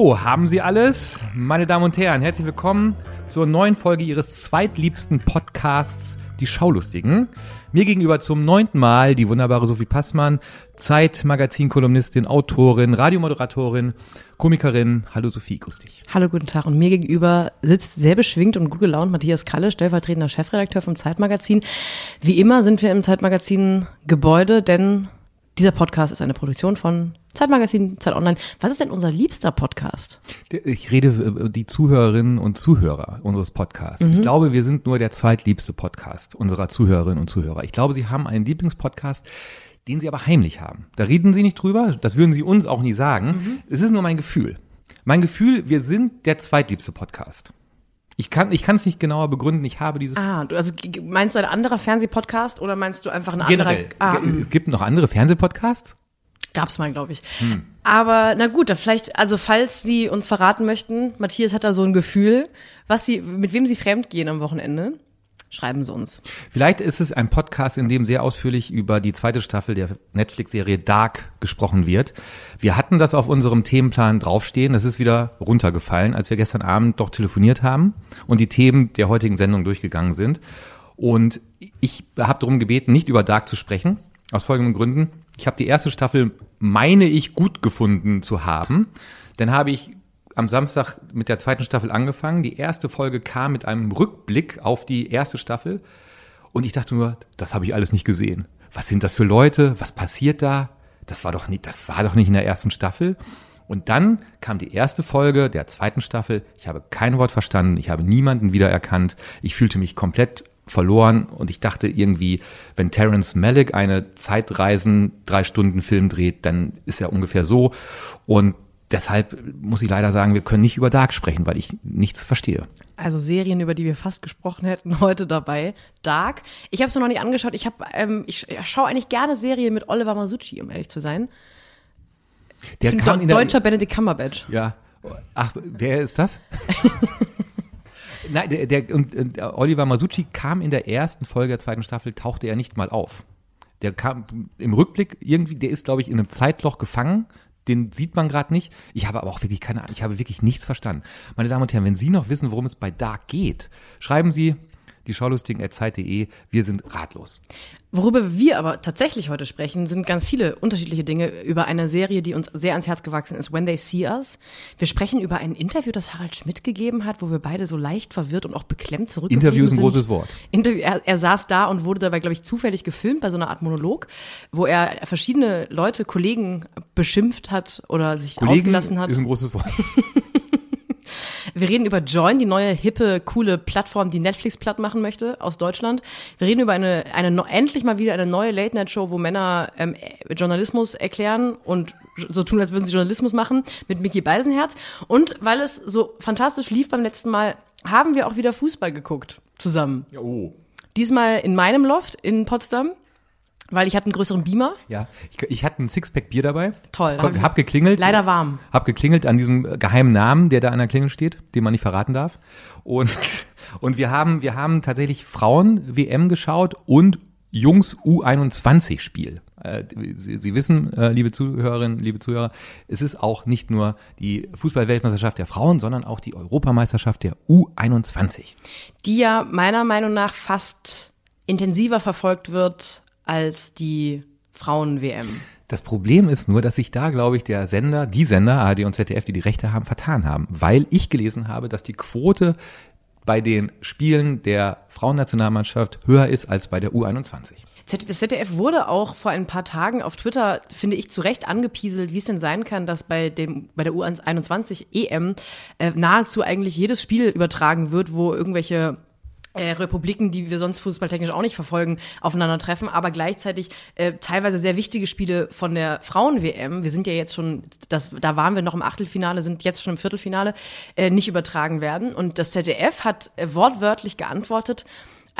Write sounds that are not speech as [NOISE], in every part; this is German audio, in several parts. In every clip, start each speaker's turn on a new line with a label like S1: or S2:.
S1: Haben Sie alles? Meine Damen und Herren, herzlich willkommen zur neuen Folge Ihres zweitliebsten Podcasts, Die Schaulustigen. Mir gegenüber zum neunten Mal die wunderbare Sophie Passmann, Zeitmagazin-Kolumnistin, Autorin, Radiomoderatorin, Komikerin. Hallo Sophie, grüß dich.
S2: Hallo, guten Tag. Und mir gegenüber sitzt sehr beschwingt und gut gelaunt Matthias Kalle, stellvertretender Chefredakteur vom Zeitmagazin. Wie immer sind wir im Zeitmagazin Gebäude, denn dieser Podcast ist eine Produktion von Zeitmagazin, Zeit Online. Was ist denn unser liebster Podcast?
S1: Ich rede über die Zuhörerinnen und Zuhörer unseres Podcasts. Ich glaube, wir sind nur der zweitliebste Podcast unserer Zuhörerinnen und Zuhörer. Ich glaube, Sie haben einen Lieblingspodcast, den Sie aber heimlich haben. Da reden Sie nicht drüber, das würden Sie uns auch nie sagen. Es ist nur mein Gefühl. Mein Gefühl, wir sind der zweitliebste Podcast. Ich kann es nicht genauer begründen. Ich habe dieses
S2: Ah, du, also meinst du ein anderer Fernsehpodcast oder meinst du einfach ein
S1: generell.
S2: anderer? Ah,
S1: es gibt noch andere Fernsehpodcasts.
S2: gab's mal, glaube ich.
S1: Hm.
S2: Aber na gut, dann vielleicht, also falls Sie uns verraten möchten, Matthias hat da so ein Gefühl, was Sie, mit wem Sie fremdgehen am Wochenende, schreiben Sie uns.
S1: Vielleicht ist es ein Podcast, in dem sehr ausführlich über die zweite Staffel der Netflix-Serie Dark gesprochen wird. Wir hatten das auf unserem Themenplan draufstehen. Das ist wieder runtergefallen, als wir gestern Abend doch telefoniert haben und die Themen der heutigen Sendung durchgegangen sind. Und ich habe darum gebeten, nicht über Dark zu sprechen, aus folgenden Gründen. Ich habe die erste Staffel, meine ich, gut gefunden zu haben. Dann habe ich am Samstag mit der zweiten Staffel angefangen. Die erste Folge kam mit einem Rückblick auf die erste Staffel. Und ich dachte nur, das habe ich alles nicht gesehen. Was sind das für Leute? Was passiert da? Das war doch nicht, das war doch nicht in der ersten Staffel. Und dann kam die erste Folge der zweiten Staffel. Ich habe kein Wort verstanden. Ich habe niemanden wiedererkannt. Ich fühlte mich komplett verloren und ich dachte irgendwie, wenn Terence Malick eine Zeitreisen drei Stunden Film dreht, dann ist er ungefähr so. Und deshalb muss ich leider sagen, wir können nicht über Dark sprechen, weil ich nichts verstehe.
S2: Also Serien, über die wir fast gesprochen hätten, heute dabei. Dark. Ich habe es mir noch nicht angeschaut. Ich ähm, ich schaue eigentlich gerne Serien mit Oliver Masucci, um ehrlich zu sein.
S1: Der
S2: Ich
S1: kam der-
S2: deutscher Benedict Cumberbatch.
S1: Ja. Ach, wer ist das? [LAUGHS] Nein, der, der und, und Oliver Masucci kam in der ersten Folge der zweiten Staffel, tauchte er nicht mal auf. Der kam im Rückblick irgendwie, der ist, glaube ich, in einem Zeitloch gefangen. Den sieht man gerade nicht. Ich habe aber auch wirklich keine Ahnung. Ich habe wirklich nichts verstanden. Meine Damen und Herren, wenn Sie noch wissen, worum es bei Dark geht, schreiben Sie die Schaulustigen.zeit.de. Wir sind ratlos.
S2: Worüber wir aber tatsächlich heute sprechen, sind ganz viele unterschiedliche Dinge über eine Serie, die uns sehr ans Herz gewachsen ist, When They See Us. Wir sprechen über ein Interview, das Harald Schmidt gegeben hat, wo wir beide so leicht verwirrt und auch beklemmt zurückgeblieben
S1: Interview ist ein
S2: sind.
S1: großes Wort.
S2: Interview, er, er saß da und wurde dabei, glaube ich, zufällig gefilmt bei so einer Art Monolog, wo er verschiedene Leute, Kollegen beschimpft hat oder sich
S1: Kollegen
S2: ausgelassen hat.
S1: ist ein großes Wort. [LAUGHS]
S2: Wir reden über Join, die neue, hippe, coole Plattform, die Netflix platt machen möchte aus Deutschland. Wir reden über eine, eine endlich mal wieder eine neue Late-Night-Show, wo Männer ähm, äh, Journalismus erklären und so tun, als würden sie Journalismus machen, mit Mickey Beisenherz. Und weil es so fantastisch lief beim letzten Mal, haben wir auch wieder Fußball geguckt zusammen.
S1: Oh.
S2: Diesmal in meinem Loft in Potsdam, weil ich hatte einen größeren Beamer.
S1: Ja, ich, ich hatte ein Sixpack Bier dabei.
S2: Toll.
S1: Hab, hab geklingelt.
S2: Leider warm.
S1: Hab geklingelt an diesem geheimen Namen, der da an der Klingel steht, den man nicht verraten darf. Und, [LAUGHS] und wir haben, wir haben tatsächlich Frauen-WM geschaut und Jungs U21-Spiel. Äh, Sie, Sie wissen, äh, liebe Zuhörerinnen, liebe Zuhörer, es ist auch nicht nur die Fußball-Weltmeisterschaft der Frauen, sondern auch die Europameisterschaft der U21.
S2: die ja meiner Meinung nach fast intensiver verfolgt wird als die Frauen-WM.
S1: Das Problem ist nur, dass sich da, glaube ich, der Sender, die Sender, ARD und ZDF, die die Rechte haben, vertan haben. Weil ich gelesen habe, dass die Quote bei den Spielen der Frauennationalmannschaft höher ist als bei der U21.
S2: Z- Das ZDF wurde auch vor ein paar Tagen auf Twitter, finde ich, zu Recht angepieselt, wie es denn sein kann, dass bei, dem, bei der U21 EM äh, nahezu eigentlich jedes Spiel übertragen wird, wo irgendwelche äh, Republiken, die wir sonst fußballtechnisch auch nicht verfolgen, aufeinandertreffen, aber gleichzeitig äh, teilweise sehr wichtige Spiele von der Frauen-WM, wir sind ja jetzt schon, das, da waren wir noch im Achtelfinale, sind jetzt schon im Viertelfinale, äh, nicht übertragen werden. Und das ZDF hat äh, wortwörtlich geantwortet,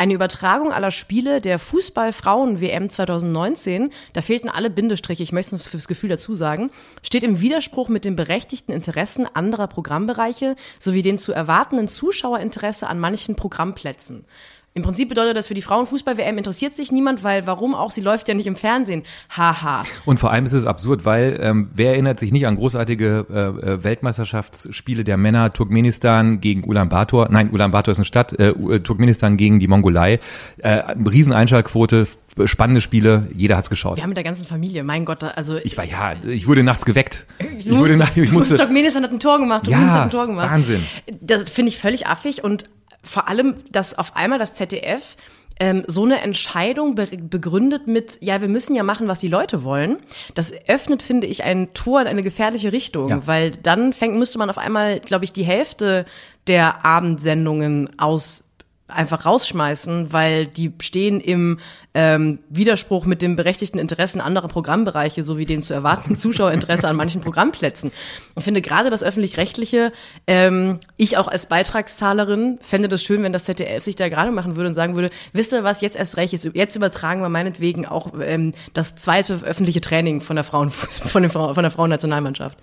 S2: eine Übertragung aller Spiele der Fußball-Frauen-WM 2019, da fehlten alle Bindestriche, ich möchte es fürs Gefühl dazu sagen, steht im Widerspruch mit den berechtigten Interessen anderer Programmbereiche sowie dem zu erwartenden Zuschauerinteresse an manchen Programmplätzen. Im Prinzip bedeutet das für die Frauenfußball-WM interessiert sich niemand, weil warum auch? Sie läuft ja nicht im Fernsehen. Haha.
S1: Und vor allem ist es absurd, weil ähm, wer erinnert sich nicht an großartige äh, äh Weltmeisterschaftsspiele der Männer Turkmenistan gegen Ulaanbaatar? Nein, Ulaanbaatar ist eine Stadt. Äh, äh Turkmenistan gegen die Mongolei. Äh, Rieseneinschaltquote, spannende Spiele, jeder hat's geschaut.
S2: Wir haben mit der ganzen Familie, mein Gott, also
S1: ich war ja, ich wurde nachts geweckt.
S2: Ich, ich wurde nach, ich musste Turkmenistan hat ein Tor gemacht,
S1: ja, hat ein Tor gemacht. Wahnsinn.
S2: Das finde ich völlig affig und vor allem, dass auf einmal das ZDF ähm, so eine Entscheidung be begründet mit, ja, wir müssen ja machen, was die Leute wollen, das öffnet, finde ich, ein Tor in eine gefährliche Richtung, ja. weil dann fängt, müsste man auf einmal, glaube ich, die Hälfte der Abendsendungen aus einfach rausschmeißen, weil die stehen im ähm, Widerspruch mit dem berechtigten Interessen anderer Programmbereiche sowie dem zu erwartenden Zuschauerinteresse an manchen Programmplätzen. Ich finde gerade das öffentlich-rechtliche, ähm, ich auch als Beitragszahlerin fände das schön, wenn das ZDF sich da gerade machen würde und sagen würde, wisst ihr was, jetzt erst recht, jetzt, jetzt übertragen wir meinetwegen auch ähm, das zweite öffentliche Training von der Frauenfußball, [LAUGHS] von, den Frau, von der Frauennationalmannschaft.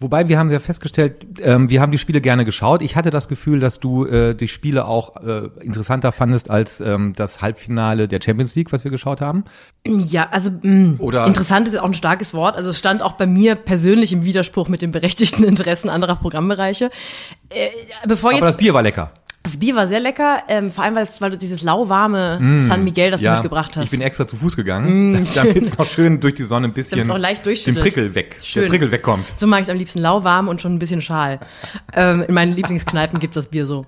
S1: Wobei wir haben ja festgestellt, ähm, wir haben die Spiele gerne geschaut. Ich hatte das Gefühl, dass du äh, die Spiele auch äh, interessanter fandest als ähm, das Halbfinale der Champions League, was wir geschaut haben.
S2: Ja, also mh, mm, Oder interessant ist auch ein starkes Wort. Also es stand auch bei mir persönlich im Widerspruch mit den berechtigten [LAUGHS] Interessen anderer Programmbereiche. Äh, bevor
S1: Aber
S2: jetzt,
S1: das Bier war lecker.
S2: Das Bier war sehr lecker, ähm, vor allem weil, weil du dieses lauwarme mm, San Miguel, das ja, du mitgebracht hast.
S1: Ich bin extra zu Fuß gegangen, mm, damit es noch schön durch die Sonne ein bisschen
S2: auch leicht
S1: den Prickel weg,
S2: schön.
S1: der Prickel wegkommt.
S2: So mag ich es am liebsten lauwarm und schon ein bisschen schal. ähm, in meinen Lieblingskneipen gibt's das Bier so.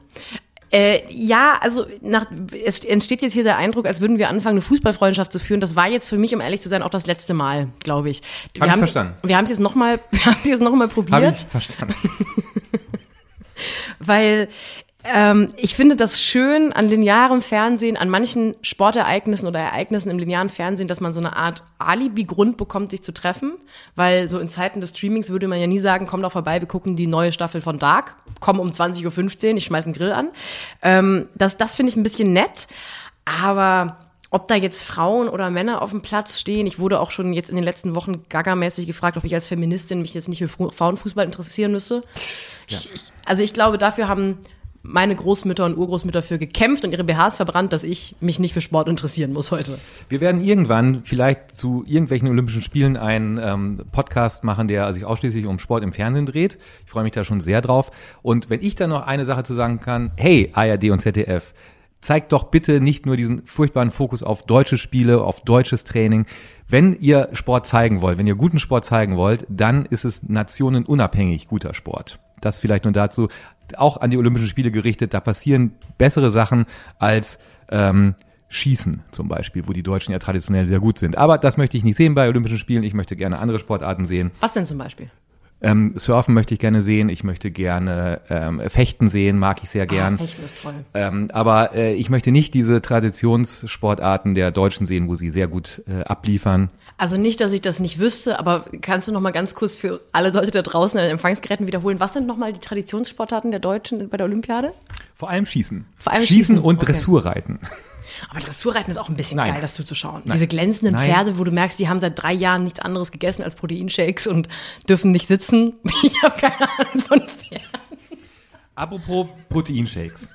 S2: Äh, ja, also nach, es entsteht jetzt hier der Eindruck, als würden wir anfangen, eine Fußballfreundschaft zu führen. Das war jetzt für mich, um ehrlich zu sein, auch das letzte Mal, glaube ich.
S1: Wir Hab haben, ich verstanden.
S2: Wir haben es jetzt nochmal, wir haben es jetzt noch mal [LAUGHS] probiert. Hab
S1: ich verstanden. [LAUGHS]
S2: Weil ähm, ich finde das schön an linearem Fernsehen, an manchen Sportereignissen oder Ereignissen im linearen Fernsehen, dass man so eine Art Alibi-Grund bekommt, sich zu treffen. Weil so in Zeiten des Streamings würde man ja nie sagen, komm doch vorbei, wir gucken die neue Staffel von Dark. Komm um 20.15 Uhr, ich schmeiß einen Grill an. Ähm, das das finde ich ein bisschen nett. Aber ob da jetzt Frauen oder Männer auf dem Platz stehen. Ich wurde auch schon jetzt in den letzten Wochen gagamäßig gefragt, ob ich als Feministin mich jetzt nicht für Frauenfußball interessieren müsste. Ja. Ich, also ich glaube, dafür haben meine Großmütter und Urgroßmütter für gekämpft und ihre BHs verbrannt, dass ich mich nicht für Sport interessieren muss heute.
S1: Wir werden irgendwann vielleicht zu irgendwelchen Olympischen Spielen einen ähm, Podcast machen, der sich ausschließlich um Sport im Fernsehen dreht. Ich freue mich da schon sehr drauf. Und wenn ich dann noch eine Sache zu sagen kann, hey, ARD und ZDF, zeigt doch bitte nicht nur diesen furchtbaren Fokus auf deutsche Spiele, auf deutsches Training. Wenn ihr Sport zeigen wollt, wenn ihr guten Sport zeigen wollt, dann ist es nationenunabhängig guter Sport. Das vielleicht nur dazu auch an die Olympischen Spiele gerichtet, da passieren bessere Sachen als ähm, Schießen zum Beispiel, wo die Deutschen ja traditionell sehr gut sind. Aber das möchte ich nicht sehen bei Olympischen Spielen. Ich möchte gerne andere Sportarten sehen.
S2: Was denn zum Beispiel?
S1: Ähm, Surfen möchte ich gerne sehen, ich möchte gerne ähm, Fechten sehen, mag ich sehr gern. Ah,
S2: Fechten ist toll.
S1: Ähm, aber äh, ich möchte nicht diese Traditionssportarten der Deutschen sehen, wo sie sehr gut äh, abliefern.
S2: Also nicht, dass ich das nicht wüsste, aber kannst du noch mal ganz kurz für alle Leute da draußen an den Empfangsgeräten wiederholen, was sind noch mal die Traditionssportarten der Deutschen bei der Olympiade?
S1: Vor allem Schießen.
S2: Vor allem
S1: Schießen, Schießen und okay. Dressurreiten.
S2: Aber Dressurreiten ist auch ein bisschen
S1: Nein.
S2: geil, das zuzuschauen.
S1: Nein.
S2: Diese glänzenden
S1: Nein.
S2: Pferde, wo du merkst, die haben seit drei Jahren nichts anderes gegessen als Proteinshakes und dürfen nicht sitzen. [LAUGHS] Ich habe keine Ahnung von Pferden.
S1: Apropos Proteinshakes.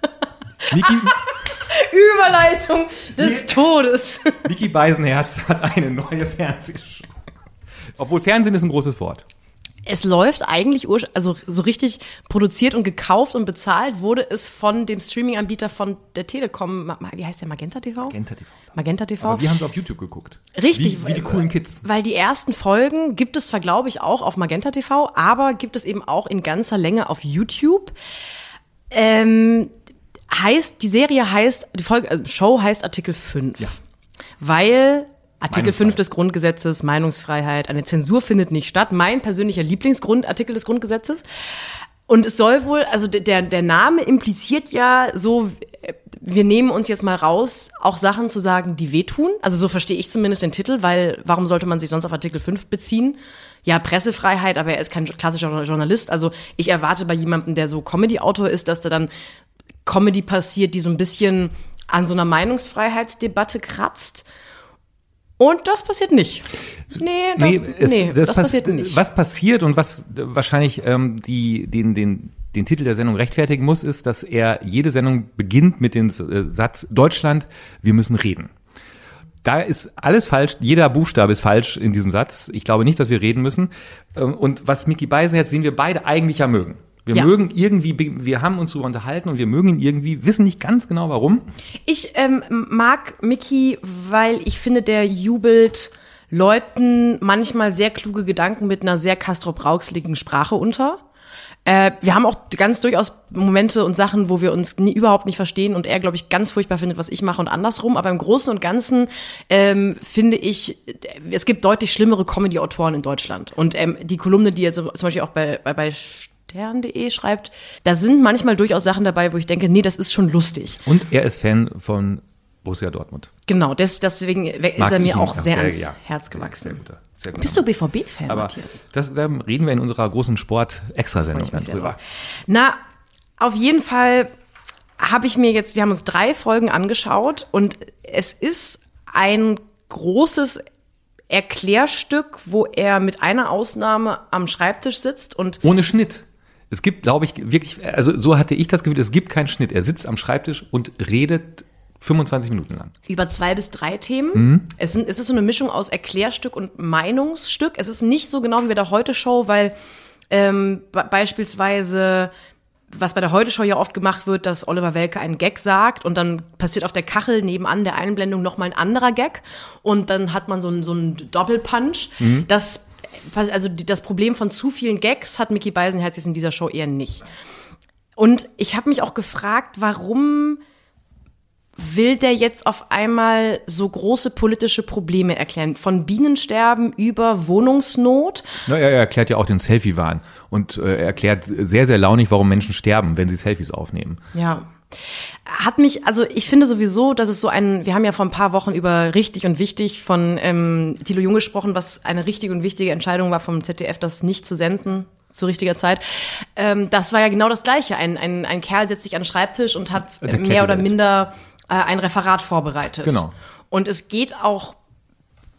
S1: Niki, [LAUGHS]
S2: Überleitung des Todes.
S1: Niki Beisenherz hat eine neue Fernsehshow. Obwohl Fernsehen ist ein großes Wort.
S2: Es läuft eigentlich, also so richtig produziert und gekauft und bezahlt wurde es von dem Streaming-Anbieter von der Telekom. Wie heißt der? Magenta TV?
S1: Magenta TV.
S2: Magenta TV.
S1: Aber wir haben es auf YouTube geguckt.
S2: Richtig.
S1: Wie, wie die coolen Kids.
S2: Weil die ersten Folgen gibt es zwar, glaube ich, auch auf Magenta TV, aber gibt es eben auch in ganzer Länge auf YouTube. Ähm, heißt, die Serie heißt, die Folge, äh, Show heißt Artikel 5.
S1: Ja.
S2: Weil Artikel 5 des Grundgesetzes, Meinungsfreiheit, eine Zensur findet nicht statt. Mein persönlicher Lieblingsgrundartikel des Grundgesetzes. Und es soll wohl, also der, der Name impliziert ja so, wir nehmen uns jetzt mal raus, auch Sachen zu sagen, die wehtun. Also so verstehe ich zumindest den Titel, weil warum sollte man sich sonst auf Artikel 5 beziehen? Ja, Pressefreiheit, aber er ist kein klassischer Journalist. Also ich erwarte bei jemandem, der so Comedy-Autor ist, dass da dann Comedy passiert, die so ein bisschen an so einer Meinungsfreiheitsdebatte kratzt. Und das passiert nicht.
S1: Nee, nee, es, nee das, das passiert nicht. Was passiert und was wahrscheinlich ähm, die, den, den den Titel der Sendung rechtfertigen muss, ist, dass er jede Sendung beginnt mit dem äh, Satz Deutschland, wir müssen reden. Da ist alles falsch, jeder Buchstabe ist falsch in diesem Satz. Ich glaube nicht, dass wir reden müssen. Ähm, und was Mickey Beisen jetzt sehen wir beide eigentlich ja mögen. Wir
S2: Ja.
S1: mögen irgendwie, wir haben uns darüber unterhalten und wir mögen ihn irgendwie, wissen nicht ganz genau warum.
S2: Ich ähm, mag Mickey, weil ich finde, der jubelt Leuten manchmal sehr kluge Gedanken mit einer sehr Castrop-Rauxeligen Sprache unter. Äh, wir haben auch ganz durchaus Momente und Sachen, wo wir uns nie, überhaupt nicht verstehen und er, glaube ich, ganz furchtbar findet, was ich mache und andersrum. Aber im Großen und Ganzen ähm, finde ich, es gibt deutlich schlimmere Comedy-Autoren in Deutschland. Und ähm, die Kolumne, die so, zum Beispiel auch bei, bei, bei stern.de schreibt, da sind manchmal durchaus Sachen dabei, wo ich denke, nee, das ist schon lustig.
S1: Und er ist Fan von Borussia Dortmund.
S2: Genau, des, deswegen ist
S1: Mag
S2: er
S1: ich
S2: mir auch sehr
S1: sehr,
S2: ans
S1: ja.
S2: Herz
S1: Sehr
S2: gewachsen.
S1: guter, sehr guter
S2: Bist du BVB-Fan, Matthias?
S1: das, da reden wir in unserer großen Sport-Extrasendung dann drüber.
S2: Na, auf jeden Fall habe ich mir jetzt, wir haben uns drei Folgen angeschaut und es ist ein großes Erklärstück, wo er mit einer Ausnahme am Schreibtisch sitzt und
S1: Ohne Schnitt. Es gibt, glaube ich, wirklich, also so hatte ich das Gefühl, es gibt keinen Schnitt. Er sitzt am Schreibtisch und redet 25 Minuten lang.
S2: über zwei bis drei Themen.
S1: Mhm.
S2: Es, sind, es ist so eine Mischung aus Erklärstück und Meinungsstück. Es ist nicht so genau wie bei der Heute-Show, weil ähm, be- beispielsweise was bei der Heute-Show ja oft gemacht wird, dass Oliver Welke einen Gag sagt und dann passiert auf der Kachel nebenan der Einblendung nochmal ein anderer Gag und dann hat man so einen, so einen Doppelpunch. Das, also das Problem von zu vielen Gags hat Mickey Beisenherz jetzt in dieser Show eher nicht. Und ich habe mich auch gefragt, warum will der jetzt auf einmal so große politische Probleme erklären? Von Bienensterben über Wohnungsnot.
S1: Na, er erklärt ja auch den Selfie-Wahn und äh, er erklärt sehr, sehr launig, warum Menschen sterben, wenn sie Selfies aufnehmen.
S2: Ja. Hat mich, also ich finde sowieso, dass es so ein, wir haben ja vor ein paar Wochen über richtig und wichtig von ähm, Thilo Jung gesprochen, was eine richtige und wichtige Entscheidung war vom ZDF, das nicht zu senden zu richtiger Zeit. Ähm, das war ja genau das Gleiche. Ein, ein, ein Kerl setzt sich an den Schreibtisch und hat äh, mehr oder minder äh, ein Referat vorbereitet.
S1: Genau.
S2: Und es geht auch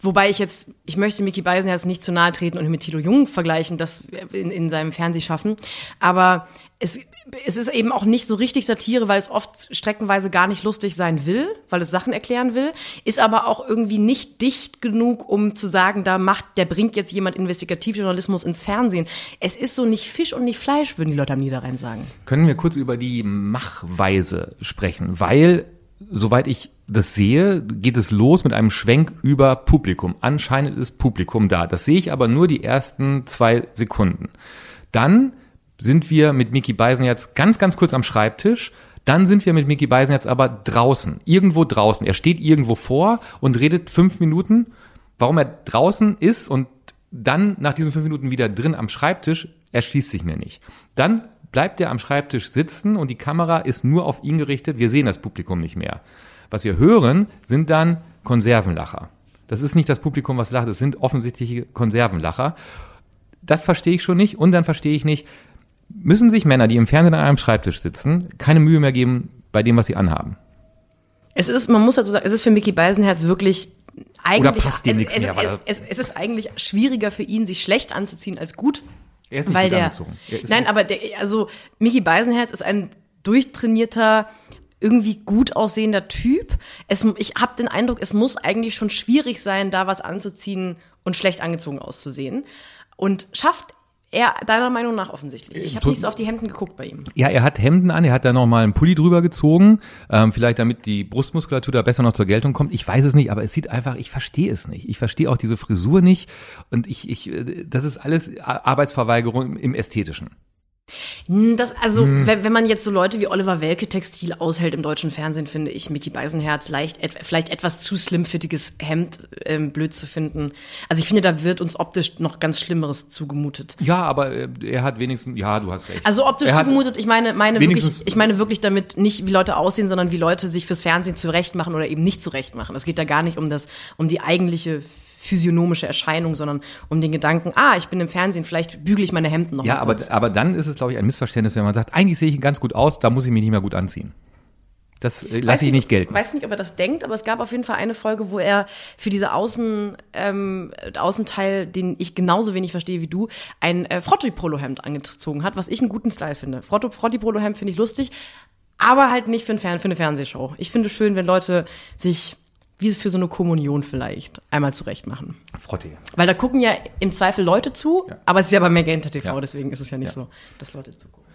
S2: Wobei ich jetzt, ich möchte Mickey Beisenherz nicht zu nahe treten und ihn mit Thilo Jung vergleichen, das in, in seinem Fernsehschaffen. Aber es, es ist eben auch nicht so richtig Satire, weil es oft streckenweise gar nicht lustig sein will, weil es Sachen erklären will, ist aber auch irgendwie nicht dicht genug, um zu sagen, da macht, der bringt jetzt jemand Investigativjournalismus ins Fernsehen. Es ist so nicht Fisch und nicht Fleisch, würden die Leute am Niederrhein sagen.
S1: Können wir kurz über die Machweise sprechen, weil, soweit ich das sehe, geht es los mit einem Schwenk über Publikum. Anscheinend ist Publikum da. Das sehe ich aber nur die ersten zwei Sekunden. Dann sind wir mit Mickey Beisenherz ganz, ganz kurz am Schreibtisch. Dann sind wir mit Mickey Beisenherz aber draußen, irgendwo draußen. Er steht irgendwo vor und redet fünf Minuten. Warum er draußen ist und dann nach diesen fünf Minuten wieder drin am Schreibtisch, erschließt sich mir nicht. Dann bleibt er am Schreibtisch sitzen und die Kamera ist nur auf ihn gerichtet. Wir sehen das Publikum nicht mehr. Was wir hören, sind dann Konservenlacher. Das ist nicht das Publikum, was lacht, das sind offensichtliche Konservenlacher. Das verstehe ich schon nicht. Und dann verstehe ich nicht, müssen sich Männer, die im Fernsehen an einem Schreibtisch sitzen, keine Mühe mehr geben bei dem, was sie anhaben.
S2: Es ist, man muss dazu sagen, es ist für Mickey Beisenherz wirklich eigentlich,
S1: passt dem
S2: es,
S1: nichts
S2: es,
S1: mehr,
S2: es, es, ist eigentlich schwieriger für ihn, sich schlecht anzuziehen als gut.
S1: Er ist nicht
S2: weil
S1: gut
S2: der,
S1: angezogen.
S2: Nein, aber der, also Mickey Beisenherz ist ein durchtrainierter, irgendwie gut aussehender Typ. Es, ich habe den Eindruck, es muss eigentlich schon schwierig sein, da was anzuziehen und schlecht angezogen auszusehen. Und schafft er deiner Meinung nach offensichtlich. Ich habe
S1: Tut-
S2: nicht so auf die Hemden geguckt bei ihm.
S1: Ja, er hat Hemden an, er hat da nochmal einen Pulli drüber gezogen, ähm, vielleicht damit die Brustmuskulatur da besser noch zur Geltung kommt. Ich weiß es nicht, aber es sieht einfach, ich verstehe es nicht. Ich verstehe auch diese Frisur nicht und ich, ich, äh, das ist alles Arbeitsverweigerung im Ästhetischen.
S2: Das, also,
S1: Hm.
S2: wenn, wenn man jetzt so Leute wie Oliver Welke Textil aushält im deutschen Fernsehen, finde ich Mickey Beisenherz leicht, et, vielleicht etwas zu slimfittiges Hemd ähm, blöd zu finden. Also ich finde, da wird uns optisch noch ganz Schlimmeres zugemutet.
S1: Ja, aber äh, er hat wenigstens, ja, du hast recht.
S2: Also optisch
S1: hat-
S2: zugemutet, ich meine, meine wirklich, ich meine wirklich damit nicht, wie Leute aussehen, sondern wie Leute sich fürs Fernsehen zurecht machen oder eben nicht zurecht machen. Es geht da gar nicht um das, um die eigentliche physiognomische Erscheinung, sondern um den Gedanken, ah, ich bin im Fernsehen, vielleicht bügele ich meine Hemden noch
S1: Ja, aber,
S2: kurz.
S1: aber dann ist es, glaube ich, ein Missverständnis, wenn man sagt, eigentlich sehe ich ganz gut aus, da muss ich mich nicht mehr gut anziehen. Das äh, lasse ich nicht gelten.
S2: Ich weiß nicht, ob er das denkt, aber es gab auf jeden Fall eine Folge, wo er für diese Außen, ähm, Außenteil, den ich genauso wenig verstehe wie du, ein äh, Frotti-Polo-Hemd angezogen hat, was ich einen guten Style finde. Frotti-Polo-Hemd finde ich lustig, aber halt nicht für, ein Fern für eine Fernsehshow. Ich finde es schön, wenn Leute sich wie für so eine Kommunion vielleicht einmal zurecht machen.
S1: Frotte.
S2: Weil da gucken ja im Zweifel Leute zu,
S1: Ja.
S2: aber es ist ja bei Magenta TV,
S1: Ja.
S2: deswegen ist es ja nicht
S1: Ja.
S2: so, dass Leute zugucken.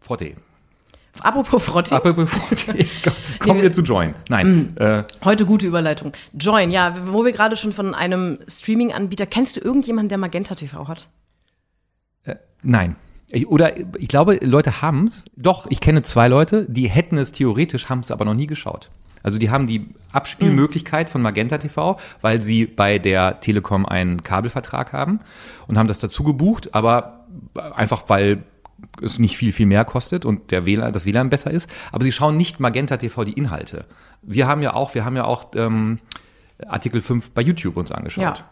S1: Frotte.
S2: Apropos Frotti.
S1: Apropos Frotte. [LAUGHS] Kommen wir zu Join. Nein. Äh,
S2: Heute gute Überleitung. Join, ja, wo wir gerade schon von einem Streaming-Anbieter, kennst du irgendjemanden, der Magenta TV hat?
S1: Nein. Ich- Oder ich glaube, Leute haben's. Doch, ich kenne zwei Leute, die hätten es theoretisch, haben es aber noch nie geschaut. Also die haben die Abspielmöglichkeit von Magenta TV, weil sie bei der Telekom einen Kabelvertrag haben und haben das dazu gebucht, aber einfach weil es nicht viel, viel mehr kostet und der WLAN, das WLAN besser ist. Aber sie schauen nicht Magenta TV die Inhalte. Wir haben ja auch, wir haben ja auch ähm, Artikel 5 bei YouTube uns angeschaut.
S2: Ja.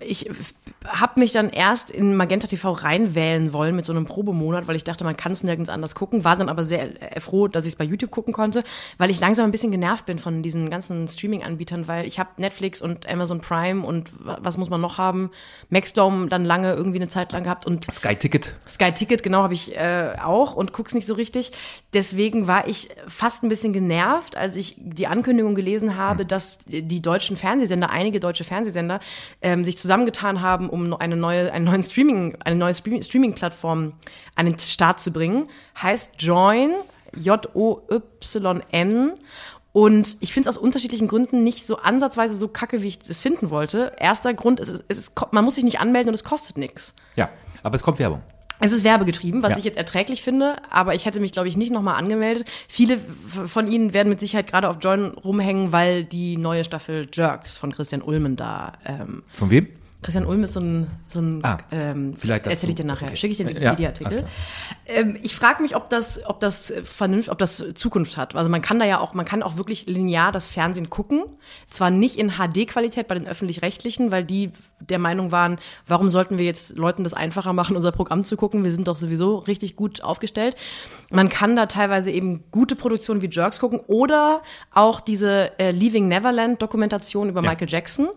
S2: Ich habe mich dann erst in Magenta TV reinwählen wollen mit so einem Probemonat, weil ich dachte, man kann es nirgends anders gucken. War dann aber sehr äh, froh, dass ich es bei YouTube gucken konnte, weil ich langsam ein bisschen genervt bin von diesen ganzen Streaming-Anbietern, weil ich habe Netflix und Amazon Prime und wa- was muss man noch haben? Maxdome dann lange irgendwie eine Zeit lang gehabt und
S1: Sky Ticket.
S2: Sky Ticket, genau, habe ich äh, auch und guck's nicht so richtig. Deswegen war ich fast ein bisschen genervt, als ich die Ankündigung gelesen habe, dass die deutschen Fernsehsender, einige deutsche Fernsehsender, ähm, sich zusammengetan haben, um eine neue, einen neuen Streaming, eine neue Streaming- Streaming-Plattform an den Start zu bringen. Heißt Join, J-O-Y-N. Und ich finde es aus unterschiedlichen Gründen nicht so ansatzweise so kacke, wie ich es finden wollte. Erster Grund ist, es ist, man muss sich nicht anmelden und es kostet nichts.
S1: Ja, aber es kommt Werbung.
S2: Es ist werbegetrieben, was
S1: Ja.
S2: ich jetzt erträglich finde, aber ich hätte mich, glaube ich, nicht nochmal angemeldet. Viele von Ihnen werden mit Sicherheit gerade auf Join rumhängen, weil die neue Staffel Jerks von Christian Ulmen da. Ähm,
S1: Von wem?
S2: Christian Ulm ist so ein, so ein
S1: Ah,
S2: ähm, erzähle ich dir nachher.
S1: Okay.
S2: Schicke ich dir den
S1: Ja,
S2: Wikipedia-Artikel.
S1: alles
S2: ähm, ich frage mich, ob das, ob das vernünftig, ob das Zukunft hat. Also man kann da ja auch, man kann auch wirklich linear das Fernsehen gucken. Zwar nicht in HD-Qualität bei den öffentlich-rechtlichen, weil die der Meinung waren, warum sollten wir jetzt Leuten das einfacher machen, unser Programm zu gucken? Wir sind doch sowieso richtig gut aufgestellt. Man kann da teilweise eben gute Produktionen wie Jerks gucken oder auch diese äh, Leaving Neverland Dokumentation über
S1: Ja.
S2: Michael Jackson.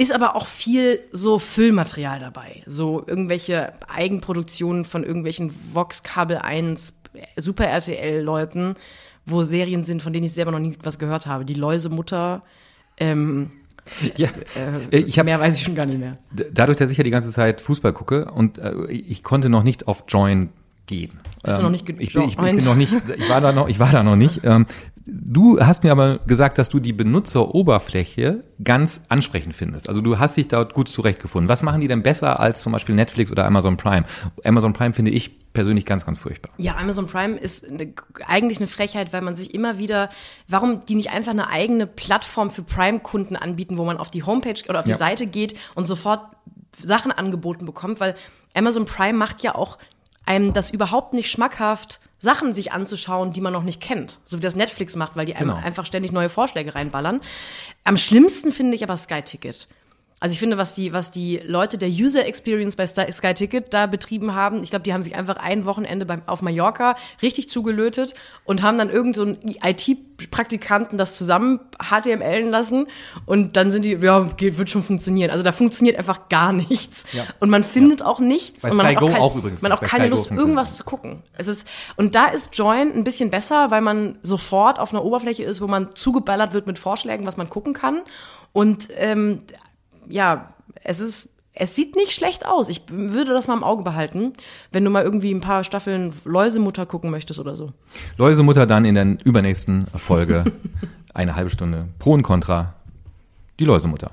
S2: Ist aber auch viel so Füllmaterial dabei. So irgendwelche Eigenproduktionen von irgendwelchen Vox Kabel 1 Super RTL Leuten, wo Serien sind, von denen ich selber noch nie was gehört habe. Die Läusemutter, ähm,
S1: Ja, ich habe
S2: mehr weiß ich schon gar nicht mehr.
S1: Dadurch, dass ich ja die ganze Zeit Fußball gucke und äh, ich konnte noch nicht auf Join gehen.
S2: Bist du noch nicht
S1: ich, bin, ich, bin- ich
S2: gejoint?
S1: bin noch nicht, ich war da noch, ich war da noch nicht. Ähm, du hast mir aber gesagt, dass du die Benutzeroberfläche ganz ansprechend findest. Also du hast dich dort gut zurechtgefunden. Was machen die denn besser als zum Beispiel Netflix oder Amazon Prime? Amazon Prime finde ich persönlich ganz, ganz furchtbar.
S2: Ja, Amazon Prime ist eine, eigentlich eine Frechheit, weil man sich immer wieder, warum die nicht einfach eine eigene Plattform für Prime-Kunden anbieten, wo man auf die Homepage oder auf die
S1: Ja.
S2: Seite geht und sofort Sachen angeboten bekommt, weil Amazon Prime macht ja auch einem das überhaupt nicht schmackhaft, Sachen sich anzuschauen, die man noch nicht kennt. So wie das Netflix macht, weil die
S1: Genau.
S2: einfach ständig neue Vorschläge reinballern. Am schlimmsten finde ich aber Sky Ticket. Also ich finde, was die, was die Leute der User Experience bei Sky Ticket da betrieben haben, ich glaube, die haben sich einfach ein Wochenende beim, auf Mallorca richtig zugelötet und haben dann irgend so einen IT-Praktikanten das zusammen HTMLen lassen und dann sind die, ja, geht, wird schon funktionieren. Also da funktioniert einfach gar nichts.
S1: Ja.
S2: Und man findet auch nichts.
S1: Bei
S2: und man
S1: Sky
S2: hat
S1: Go
S2: kein,
S1: auch übrigens
S2: Man hat auch keine
S1: Sky
S2: Lust, irgendwas zu gucken. Es ist, und da ist Join ein bisschen besser, weil man sofort auf einer Oberfläche ist, wo man zugeballert wird mit Vorschlägen, was man gucken kann. Und ähm, ja, es ist, es sieht nicht schlecht aus. Ich würde das mal im Auge behalten, wenn du mal irgendwie ein paar Staffeln Läusemutter gucken möchtest oder so.
S1: Läusemutter dann in der übernächsten Folge [LAUGHS] eine halbe Stunde Pro und Contra. Die Läusemutter.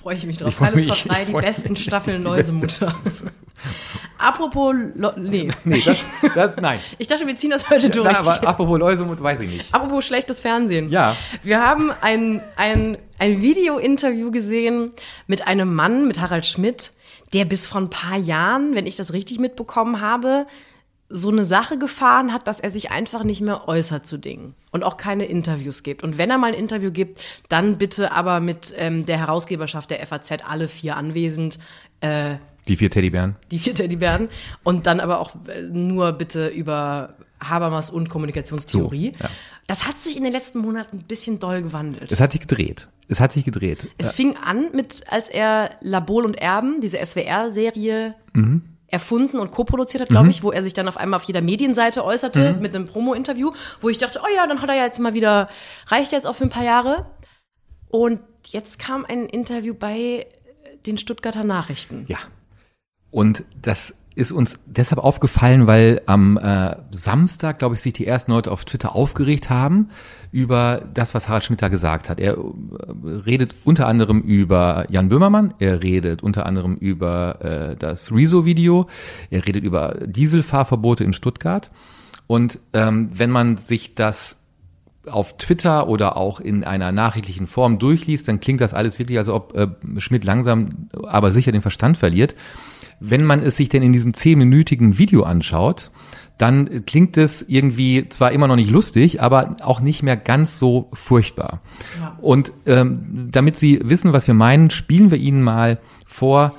S2: Freue ich mich drauf.
S1: Ich
S2: Alles
S1: mich,
S2: Top 3,
S1: ich
S2: die besten
S1: mich.
S2: Staffeln
S1: Die
S2: Läusemutter. [LAUGHS] Apropos, Lo nee. [LAUGHS]
S1: Nee, das, das nein.
S2: Ich dachte, wir ziehen das heute durch.
S1: Nein, aber apropos Läusemutter, weiß ich nicht.
S2: Apropos schlechtes Fernsehen.
S1: Ja.
S2: Wir haben ein, ein, ein Video-Interview gesehen mit einem Mann, mit Harald Schmidt, der bis vor ein paar Jahren, wenn ich das richtig mitbekommen habe, so eine Sache gefahren hat, dass er sich einfach nicht mehr äußert zu Dingen und auch keine Interviews gibt. Und wenn er mal ein Interview gibt, dann bitte aber mit ähm, der Herausgeberschaft der FAZ, alle vier anwesend, äh,
S1: Die vier Teddybären.
S2: die vier Teddybären, und dann aber auch äh, nur bitte über Habermas und Kommunikationstheorie.
S1: So, ja.
S2: Das hat sich in den letzten Monaten ein bisschen doll gewandelt.
S1: Es hat sich gedreht. Es hat sich gedreht.
S2: Es fing an mit, als er Labol und Erben, diese SWR-Serie,
S1: Mhm.
S2: erfunden und co-produziert hat, glaube ich, wo er sich dann auf einmal auf jeder Medienseite äußerte
S1: Mhm.
S2: mit einem Promo-Interview, wo ich dachte, oh ja, dann hat er ja jetzt mal wieder, reicht jetzt auch für ein paar Jahre. Und jetzt kam ein Interview bei den Stuttgarter Nachrichten.
S1: Ja. Und das ist uns deshalb aufgefallen, weil am äh, Samstag, glaube ich, sich die ersten Leute auf Twitter aufgeregt haben über das, was Harald Schmidt da gesagt hat. Er äh, redet unter anderem über Jan Böhmermann, er redet unter anderem über äh, das Rezo-Video, er redet über Dieselfahrverbote in Stuttgart. Und ähm, wenn man sich das auf Twitter oder auch in einer nachrichtlichen Form durchliest, dann klingt das alles wirklich, als ob äh, Schmidt langsam, aber sicher den Verstand verliert. Wenn man es sich denn in diesem zehnminütigen Video anschaut, dann klingt es irgendwie zwar immer noch nicht lustig, aber auch nicht mehr ganz so furchtbar.
S2: Ja.
S1: Und ähm, damit Sie wissen, was wir meinen, spielen wir Ihnen mal vor.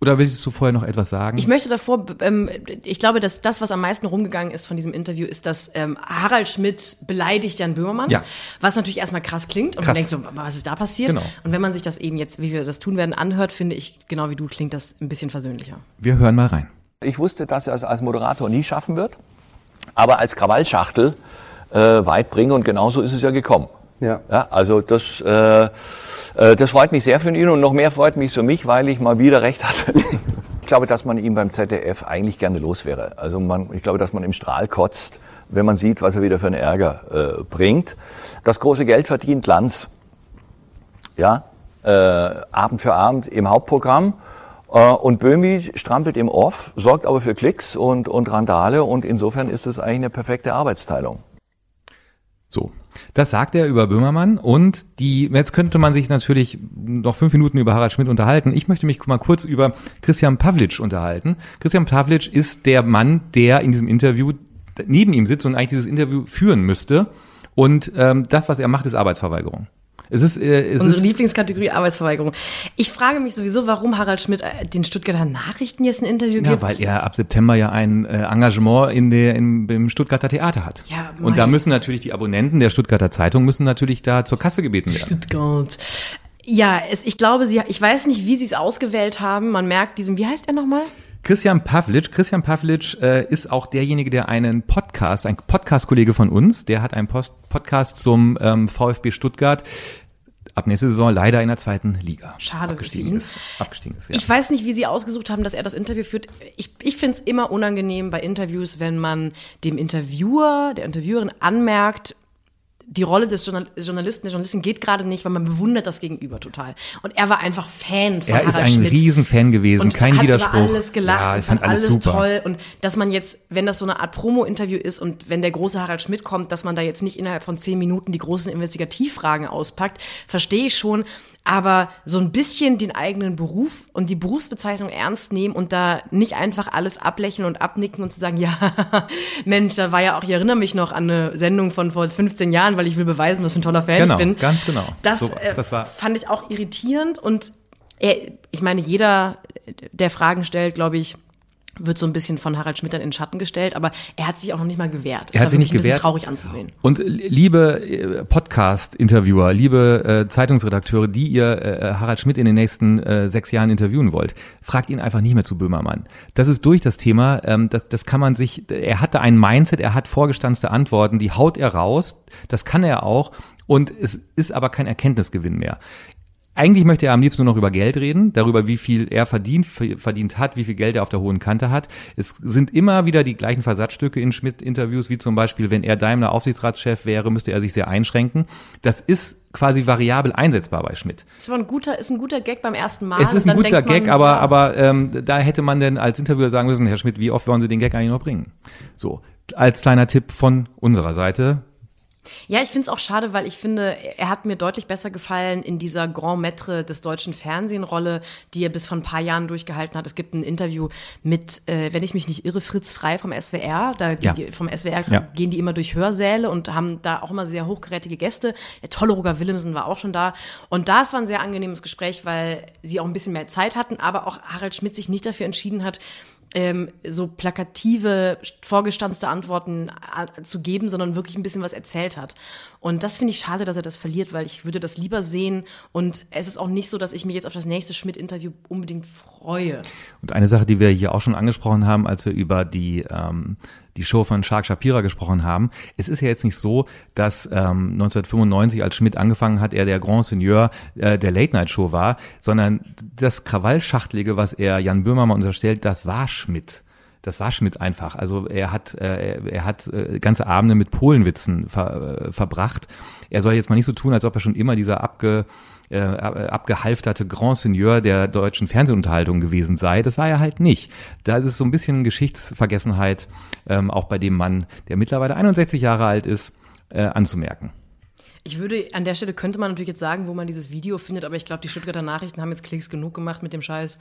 S1: Oder willst du vorher noch etwas sagen?
S2: Ich möchte davor, ähm, ich glaube, dass das, was am meisten rumgegangen ist von diesem Interview, ist, dass ähm, Harald Schmidt beleidigt Jan Böhmermann.
S1: Ja.
S2: Was natürlich erstmal krass klingt. Und
S1: Krass.
S2: man denkt so, was ist da passiert?
S1: Genau.
S2: Und wenn man sich das eben jetzt, wie wir das tun werden, anhört, finde ich, genau wie du, klingt das ein bisschen versöhnlicher.
S1: wir hören mal rein.
S3: Ich wusste, dass er es als Moderator nie schaffen wird, aber als Krawallschachtel äh, weit bringen und genauso ist es ja gekommen.
S4: Ja.
S3: Ja, also das, äh, äh, das freut mich sehr für ihn und noch mehr freut mich für mich, weil ich mal wieder recht hatte. Ich glaube, dass man ihn beim ZDF eigentlich gerne los wäre. Also man, ich glaube, dass man im Strahl kotzt, wenn man sieht, was er wieder für einen Ärger äh, bringt. Das große Geld verdient Lanz. Ja, äh, Abend für Abend im Hauptprogramm. Äh, und Böhmi strampelt im Off, sorgt aber für Klicks und, und Randale und insofern ist es eigentlich eine perfekte Arbeitsteilung.
S1: So, das sagt er über Böhmermann und die, jetzt könnte man sich natürlich noch fünf Minuten über Harald Schmidt unterhalten. Ich möchte mich mal kurz über Christian Pavlic unterhalten. Christian Pavlic ist der Mann, der in diesem Interview neben ihm sitzt und eigentlich dieses Interview führen müsste. Und ähm, das, was er macht, ist Arbeitsverweigerung. Es ist, äh, es
S2: Unsere
S1: ist
S2: Lieblingskategorie Arbeitsverweigerung. Ich frage mich sowieso, warum Harald Schmidt äh, den Stuttgarter Nachrichten jetzt ein Interview
S1: ja,
S2: gibt.
S1: weil er ab September ja ein äh, Engagement in der, in, im Stuttgarter Theater hat.
S2: Ja,
S1: und da müssen natürlich die Abonnenten der Stuttgarter Zeitung müssen natürlich da zur Kasse gebeten werden.
S2: Stuttgart. Ja, es, ich glaube, sie, ich weiß nicht, wie sie es ausgewählt haben. Man merkt diesen, wie heißt er nochmal?
S1: Christian Pavlic, Christian Pavlic äh, ist auch derjenige, der einen Podcast, ein Podcast-Kollege von uns, der hat einen Post Podcast zum ähm, VfB Stuttgart ab nächste Saison leider in der zweiten Liga
S2: Schade
S1: abgestiegen ist. Abgestiegen ist ja.
S2: Ich weiß nicht, wie sie ausgesucht haben, dass er das Interview führt. Ich, ich finde es immer unangenehm bei Interviews, wenn man dem Interviewer, der Interviewerin anmerkt, die Rolle des Journal Journalisten, der Journalistin geht gerade nicht, weil man bewundert das Gegenüber total. Und er war einfach Fan von
S1: er ist
S2: Harald
S1: ein
S2: Schmidt.
S1: Riesenfan gewesen,
S2: und
S1: kein
S2: hat
S1: Widerspruch.
S2: über alles gelacht
S1: ja, ich fand alles, super.
S2: toll und dass man jetzt, wenn das so eine Art Promo-Interview ist und wenn der große Harald Schmidt kommt, dass man da jetzt nicht innerhalb von zehn Minuten die großen Investigativfragen auspackt, verstehe ich schon, aber so ein bisschen den eigenen Beruf und die Berufsbezeichnung ernst nehmen und da nicht einfach alles ablächeln und abnicken und zu sagen, [LAUGHS] ja, Mensch, da war ja auch, ich erinnere mich noch an eine Sendung von vor 15 Jahren, weil ich will beweisen, was für ein toller Fan
S1: Genau,
S2: ich bin.
S1: ganz genau.
S2: Das,
S1: Sowas,
S2: äh,
S1: das war-
S2: fand ich auch irritierend und er, ich meine, jeder, der Fragen stellt, glaube ich, wird so ein bisschen von Harald Schmidt dann in den Schatten gestellt, aber er hat sich auch noch nicht mal gewehrt. Das
S1: Er hat sich nicht gewehrt.
S2: traurig anzusehen.
S1: Und liebe äh, Podcast-Interviewer, liebe äh, Zeitungsredakteure, die ihr äh, Harald Schmidt in den nächsten äh, sechs Jahren interviewen wollt, fragt ihn einfach nicht mehr zu Böhmermann. Das ist durch das Thema, ähm, das, das kann man sich, er hatte ein Mindset, er hat vorgestanzte Antworten, die haut er raus, das kann er auch und es ist aber kein Erkenntnisgewinn mehr. Eigentlich möchte er am liebsten nur noch über Geld reden, darüber, wie viel er verdient, verdient hat, wie viel Geld er auf der hohen Kante hat. Es sind immer wieder die gleichen Versatzstücke in Schmidt-Interviews, wie zum Beispiel, wenn er Daimler Aufsichtsratschef wäre, müsste er sich sehr einschränken. Das ist quasi variabel einsetzbar bei Schmidt.
S2: Das war ein guter, ist ein guter Gag beim ersten Mal.
S1: es ist ein guter
S2: denkt man,
S1: Gag, aber, aber ähm, da hätte man denn als Interviewer sagen müssen, Herr Schmidt, wie oft wollen Sie den Gag eigentlich noch bringen? So, als kleiner Tipp von unserer Seite.
S2: Ja, ich finde es auch schade, weil ich finde, er hat mir deutlich besser gefallen in dieser Grand Maître des deutschen Fernsehen-Rolle, die er bis vor ein paar Jahren durchgehalten hat. Es gibt ein Interview mit, äh, wenn ich mich nicht irre, Fritz Frei vom SWR. Da
S1: Ja.
S2: die, vom SWR
S1: Ja.
S2: gehen die immer durch Hörsäle und haben da auch immer sehr hochkarätige Gäste. Der tolle Roger Willemsen war auch schon da. Und das war ein sehr angenehmes Gespräch, weil sie auch ein bisschen mehr Zeit hatten, aber auch Harald Schmidt sich nicht dafür entschieden hat, ähm, so plakative, vorgestanzte Antworten äh, zu geben, sondern wirklich ein bisschen was erzählt hat. Und das finde ich schade, dass er das verliert, weil ich würde das lieber sehen. Und es ist auch nicht so, dass ich mich jetzt auf das nächste Schmidt-Interview unbedingt freue.
S1: Und eine Sache, die wir hier auch schon angesprochen haben, als wir über die ähm, die Show von Shark Shapira gesprochen haben. Es ist ja jetzt nicht so, dass ähm, 1995, als Schmidt angefangen hat, er der Grand Seigneur äh, der Late Night Show war, sondern das Krawallschachtelige, was er Jan Böhmermann unterstellt, das war Schmidt das war Schmidt einfach. Also er hat, äh, er hat äh, ganze Abende mit Polenwitzen ver, äh, verbracht. Er soll jetzt mal nicht so tun, als ob er schon immer dieser abge, äh, abgehalfterte Grand Seigneur der deutschen Fernsehunterhaltung gewesen sei. Das war er halt nicht. Da ist es so ein bisschen Geschichtsvergessenheit, ähm, auch bei dem Mann, der mittlerweile 61 Jahre alt ist, äh, anzumerken.
S2: Ich würde, an der Stelle könnte man natürlich jetzt sagen, wo man dieses Video findet, aber ich glaube, die Stuttgarter Nachrichten haben jetzt Klicks genug gemacht mit dem Scheiß.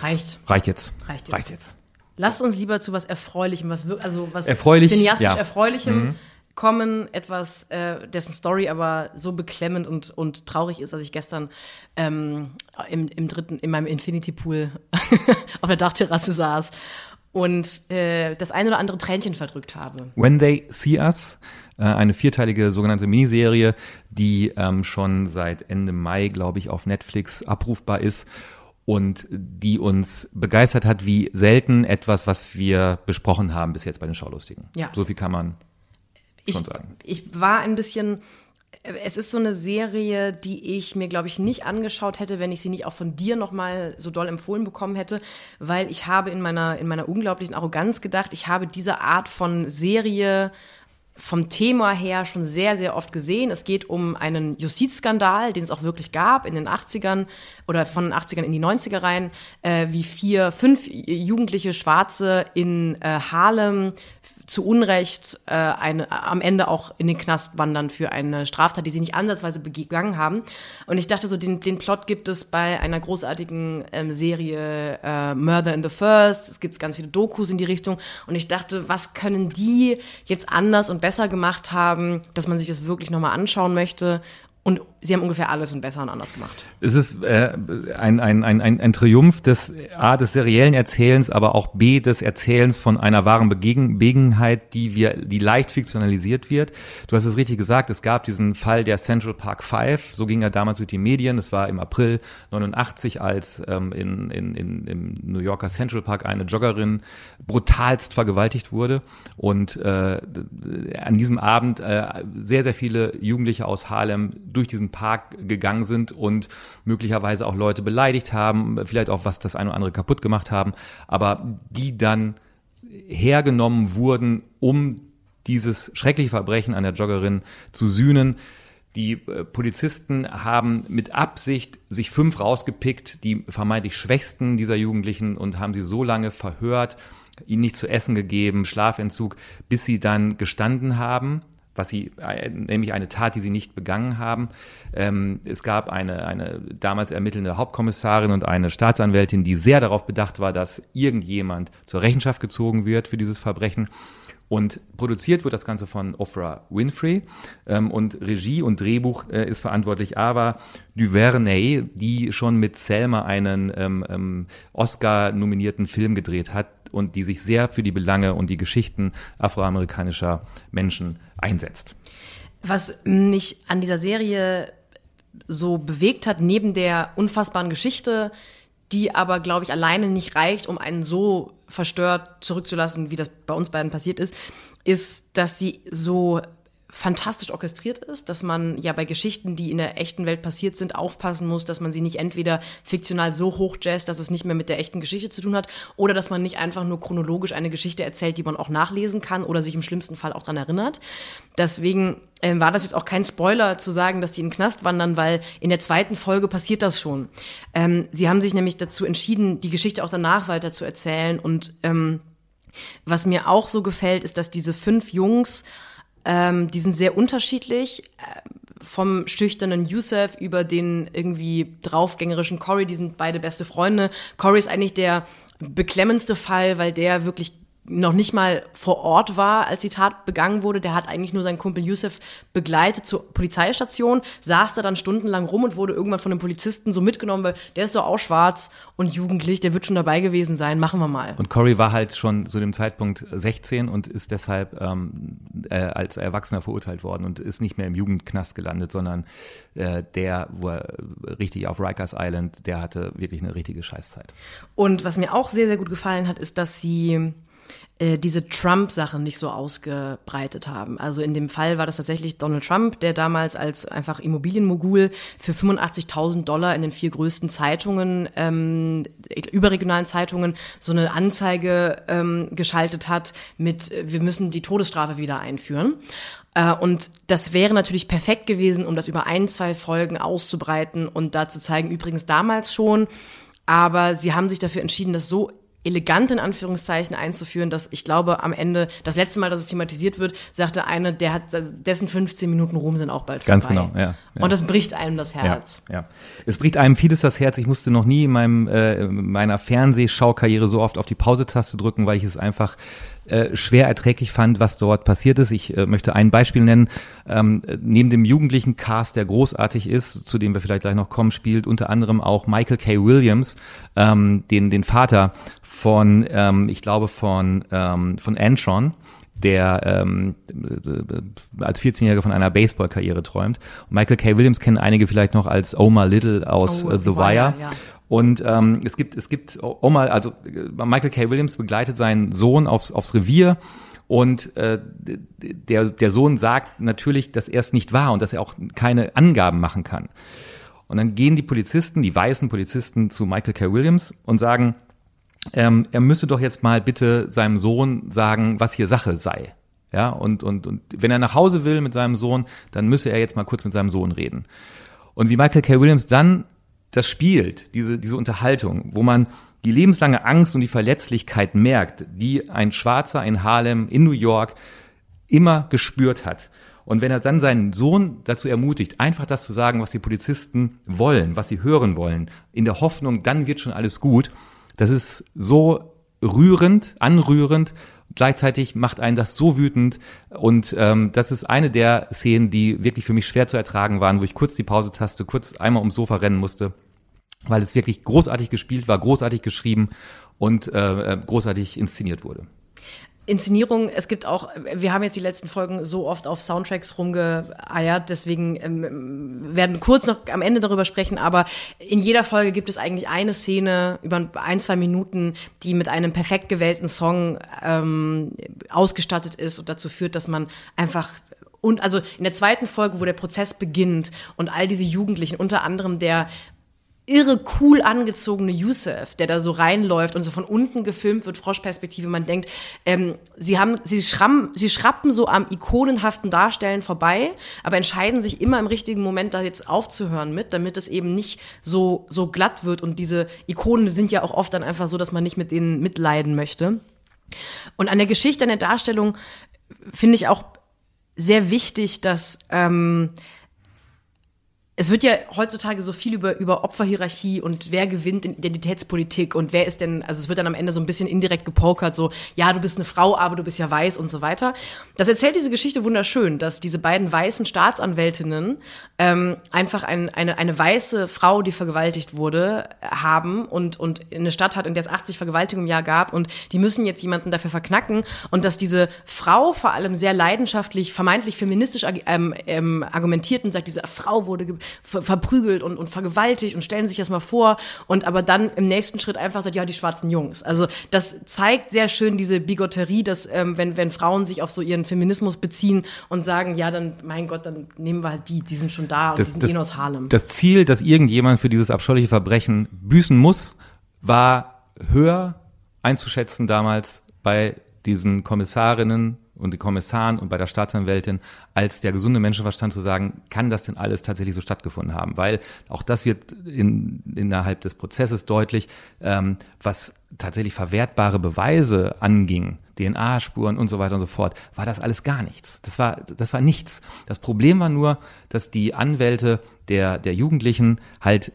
S2: Reicht.
S1: Reicht jetzt.
S2: Reicht jetzt. Reicht jetzt. Lasst uns lieber zu was Erfreulichem, was, also was
S1: Erfreulich,
S2: cineastisch
S1: ja.
S2: Erfreulichem mhm. kommen, etwas, äh, dessen Story aber so beklemmend und, und traurig ist, dass ich gestern ähm, im, im dritten, in meinem Infinity Pool [LAUGHS] auf der Dachterrasse saß und äh, das ein oder andere Tränchen verdrückt habe.
S1: When They See Us, äh, eine vierteilige sogenannte Miniserie, die ähm, schon seit Ende Mai, glaube ich, auf Netflix abrufbar ist und die uns begeistert hat, wie selten etwas, was wir besprochen haben bis jetzt bei den Schaulustigen. Ja. So viel kann man
S2: ich,
S1: schon sagen.
S2: Ich war ein bisschen, es ist so eine Serie, die ich mir, glaube ich, nicht angeschaut hätte, wenn ich sie nicht auch von dir nochmal so doll empfohlen bekommen hätte, weil ich habe in meiner, in meiner unglaublichen Arroganz gedacht, ich habe diese Art von Serie vom Thema her schon sehr, sehr oft gesehen. Es geht um einen Justizskandal, den es auch wirklich gab in den 80ern oder von den 80ern in die 90er rein, äh, wie vier, fünf jugendliche Schwarze in äh, Harlem zu Unrecht äh, eine, am Ende auch in den Knast wandern für eine Straftat, die sie nicht ansatzweise begangen haben. Und ich dachte so, den, den Plot gibt es bei einer großartigen ähm, Serie äh, Murder in the First. Es gibt ganz viele Dokus in die Richtung. Und ich dachte, was können die jetzt anders und besser gemacht haben, dass man sich das wirklich nochmal anschauen möchte? Und sie haben ungefähr alles und besser und anders gemacht.
S1: Es ist äh, ein, ein, ein, ein, ein Triumph des A, des seriellen Erzählens, aber auch B, des Erzählens von einer wahren Begebenheit, die wir, die leicht fiktionalisiert wird. Du hast es richtig gesagt, es gab diesen Fall der Central Park Five, so ging er damals durch die Medien. Es war im April 89, als ähm, in, in, in, im New Yorker Central Park eine Joggerin brutalst vergewaltigt wurde. Und äh, an diesem Abend äh, sehr, sehr viele Jugendliche aus Harlem durch diesen Park gegangen sind und möglicherweise auch Leute beleidigt haben, vielleicht auch was das eine oder andere kaputt gemacht haben, aber die dann hergenommen wurden, um dieses schreckliche Verbrechen an der Joggerin zu sühnen. Die äh, Polizisten haben mit Absicht sich fünf rausgepickt, die vermeintlich schwächsten dieser Jugendlichen und haben sie so lange verhört, ihnen nicht zu essen gegeben, Schlafentzug, bis sie dann gestanden haben was sie, äh, nämlich eine Tat, die sie nicht begangen haben. Ähm, es gab eine, eine damals ermittelnde Hauptkommissarin und eine Staatsanwältin, die sehr darauf bedacht war, dass irgendjemand zur Rechenschaft gezogen wird für dieses Verbrechen. Und produziert wird das Ganze von Oprah Winfrey ähm, und Regie und Drehbuch äh, ist verantwortlich Ava DuVernay, die schon mit Selma einen ähm, Oscar-nominierten Film gedreht hat und die sich sehr für die Belange und die Geschichten afroamerikanischer Menschen einsetzt.
S2: Was mich an dieser Serie so bewegt hat, neben der unfassbaren Geschichte, die aber, glaube ich, alleine nicht reicht, um einen so verstört zurückzulassen, wie das bei uns beiden passiert ist, ist, dass sie so fantastisch orchestriert ist, dass man ja bei Geschichten, die in der echten Welt passiert sind, aufpassen muss, dass man sie nicht entweder fiktional so hochjazzt, dass es nicht mehr mit der echten Geschichte zu tun hat, oder dass man nicht einfach nur chronologisch eine Geschichte erzählt, die man auch nachlesen kann oder sich im schlimmsten Fall auch dran erinnert. Deswegen ähm, war das jetzt auch kein Spoiler zu sagen, dass die in den Knast wandern, weil in der zweiten Folge passiert das schon. Ähm, sie haben sich nämlich dazu entschieden, die Geschichte auch danach weiter zu erzählen und ähm, was mir auch so gefällt, ist, dass diese fünf Jungs ähm, die sind sehr unterschiedlich. Äh, vom schüchternen Yusuf über den irgendwie draufgängerischen Cory, die sind beide beste Freunde. Cory ist eigentlich der beklemmendste Fall, weil der wirklich noch nicht mal vor Ort war, als die Tat begangen wurde. Der hat eigentlich nur seinen Kumpel Yusuf begleitet zur Polizeistation, saß da dann stundenlang rum und wurde irgendwann von den Polizisten so mitgenommen, weil der ist doch auch schwarz und jugendlich, der wird schon dabei gewesen sein, machen wir mal.
S1: Und Corey war halt schon zu dem Zeitpunkt 16 und ist deshalb ähm, äh, als Erwachsener verurteilt worden und ist nicht mehr im Jugendknast gelandet, sondern äh, der, wo er richtig auf Rikers Island, der hatte wirklich eine richtige Scheißzeit.
S2: Und was mir auch sehr, sehr gut gefallen hat, ist, dass sie äh, diese Trump-Sache nicht so ausgebreitet haben. Also in dem Fall war das tatsächlich Donald Trump, der damals als einfach Immobilienmogul für 85.000 Dollar in den vier größten Zeitungen, ähm, überregionalen Zeitungen, so eine Anzeige ähm, geschaltet hat mit, wir müssen die Todesstrafe wieder einführen. Äh, und das wäre natürlich perfekt gewesen, um das über ein, zwei Folgen auszubreiten und da zu zeigen, übrigens damals schon, aber sie haben sich dafür entschieden, das so elegant in Anführungszeichen einzuführen, dass ich glaube, am Ende, das letzte Mal, dass es thematisiert wird, sagte eine, der hat, dessen 15 Minuten Ruhm sind auch bald
S1: Ganz vorbei. genau, ja,
S2: ja. Und das bricht einem das Herz.
S1: Ja, ja. Es bricht einem vieles das Herz. Ich musste noch nie in meinem, äh, meiner Fernsehschaukarriere so oft auf die Pause-Taste drücken, weil ich es einfach äh, schwer erträglich fand, was dort passiert ist. Ich äh, möchte ein Beispiel nennen. Ähm, neben dem jugendlichen Cast, der großartig ist, zu dem wir vielleicht gleich noch kommen, spielt unter anderem auch Michael K. Williams, ähm, den, den Vater von, ähm, ich glaube, von, ähm, von Antron der ähm, als 14-Jähriger von einer Baseball-Karriere träumt. Michael K. Williams kennen einige vielleicht noch als Omar Little aus oh, uh, The Wire. Ja. Und ähm, es gibt, es gibt Omar, also äh, Michael K. Williams begleitet seinen Sohn aufs, aufs Revier und äh, der, der Sohn sagt natürlich, dass er es nicht war und dass er auch keine Angaben machen kann. Und dann gehen die Polizisten, die weißen Polizisten zu Michael K. Williams und sagen, ähm, er müsse doch jetzt mal bitte seinem Sohn sagen, was hier Sache sei. Ja, und, und, und wenn er nach Hause will mit seinem Sohn, dann müsse er jetzt mal kurz mit seinem Sohn reden. Und wie Michael K. Williams dann das spielt, diese, diese Unterhaltung, wo man die lebenslange Angst und die Verletzlichkeit merkt, die ein Schwarzer in Harlem, in New York immer gespürt hat. Und wenn er dann seinen Sohn dazu ermutigt, einfach das zu sagen, was die Polizisten wollen, was sie hören wollen, in der Hoffnung, dann wird schon alles gut, das ist so rührend, anrührend. Gleichzeitig macht einen das so wütend. Und ähm, das ist eine der Szenen, die wirklich für mich schwer zu ertragen waren, wo ich kurz die Pause-Taste, kurz einmal ums Sofa rennen musste, weil es wirklich großartig gespielt war, großartig geschrieben und äh, äh großartig inszeniert wurde.
S2: Inszenierung, es gibt auch, wir haben jetzt die letzten Folgen so oft auf Soundtracks rumgeeiert, deswegen ähm, werden kurz noch am Ende darüber sprechen, aber in jeder Folge gibt es eigentlich eine Szene über ein, zwei Minuten, die mit einem perfekt gewählten Song ähm, ausgestattet ist und dazu führt, dass man einfach und also in der zweiten Folge, wo der Prozess beginnt und all diese Jugendlichen, unter anderem der irre cool angezogene Yusuf, der da so reinläuft und so von unten gefilmt wird, Froschperspektive. Man denkt, ähm, sie haben, sie schrammen, sie schrappen so am ikonenhaften Darstellen vorbei, aber entscheiden sich immer im richtigen Moment, da jetzt aufzuhören mit, damit es eben nicht so, so glatt wird. Und diese Ikonen sind ja auch oft dann einfach so, dass man nicht mit denen mitleiden möchte. Und an der Geschichte, an der Darstellung finde ich auch sehr wichtig, dass ähm, es wird ja heutzutage so viel über, über Opferhierarchie und wer gewinnt in Identitätspolitik und wer ist denn, also es wird dann am Ende so ein bisschen indirekt gepokert, so, ja, du bist eine Frau, aber du bist ja weiß und so weiter. Das erzählt diese Geschichte wunderschön, dass diese beiden weißen Staatsanwältinnen ähm, einfach ein, eine, eine weiße Frau, die vergewaltigt wurde, haben und, und eine Stadt hat, in der es 80 Vergewaltigungen im Jahr gab und die müssen jetzt jemanden dafür verknacken und dass diese Frau vor allem sehr leidenschaftlich, vermeintlich feministisch ähm, ähm, argumentiert und sagt, diese Frau wurde ver verprügelt und, und vergewaltigt und stellen sich das mal vor und aber dann im nächsten Schritt einfach sagt, ja, die schwarzen Jungs. Also das zeigt sehr schön diese Bigotterie, dass ähm, wenn, wenn Frauen sich auf so ihren Feminismus beziehen und sagen, ja, dann, mein Gott, dann nehmen wir halt die, die sind schon da und
S1: das,
S2: die sind
S1: das,
S2: eh aus Harlem.
S1: Das Ziel, dass irgendjemand für dieses abscheuliche Verbrechen büßen muss, war höher einzuschätzen damals bei diesen Kommissarinnen und den Kommissaren und bei der Staatsanwältin als der gesunde Menschenverstand zu sagen, kann das denn alles tatsächlich so stattgefunden haben? Weil auch das wird in, innerhalb des Prozesses deutlich, ähm, was tatsächlich verwertbare Beweise anging, DNA-Spuren und so weiter und so fort, war das alles gar nichts. Das war, das war nichts. Das Problem war nur, dass die Anwälte der, der Jugendlichen halt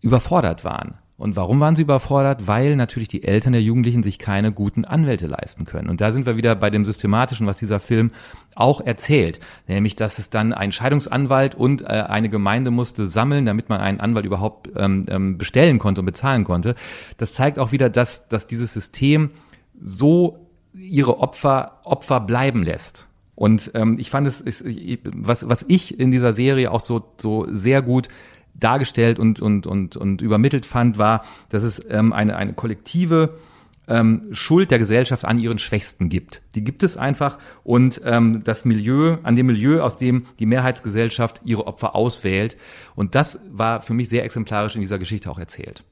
S1: überfordert waren Und warum waren sie überfordert? Weil natürlich die Eltern der Jugendlichen sich keine guten Anwälte leisten können. Und da sind wir wieder bei dem Systematischen, was dieser Film auch erzählt. Nämlich, dass es dann ein Scheidungsanwalt und äh, eine Gemeinde musste sammeln, damit man einen Anwalt überhaupt ähm, ähm, bestellen konnte und bezahlen konnte. Das zeigt auch wieder, dass, dass dieses System so ihre Opfer Opfer bleiben lässt. Und ähm, ich fand es, was, was ich in dieser Serie auch so, so sehr gut dargestellt und, und, und, und übermittelt fand, war, dass es ähm, eine, eine kollektive ähm, Schuld der Gesellschaft an ihren Schwächsten gibt. Die gibt es einfach und ähm, das Milieu, an dem Milieu, aus dem die Mehrheitsgesellschaft ihre Opfer auswählt. Und das war für mich sehr exemplarisch in dieser Geschichte auch erzählt.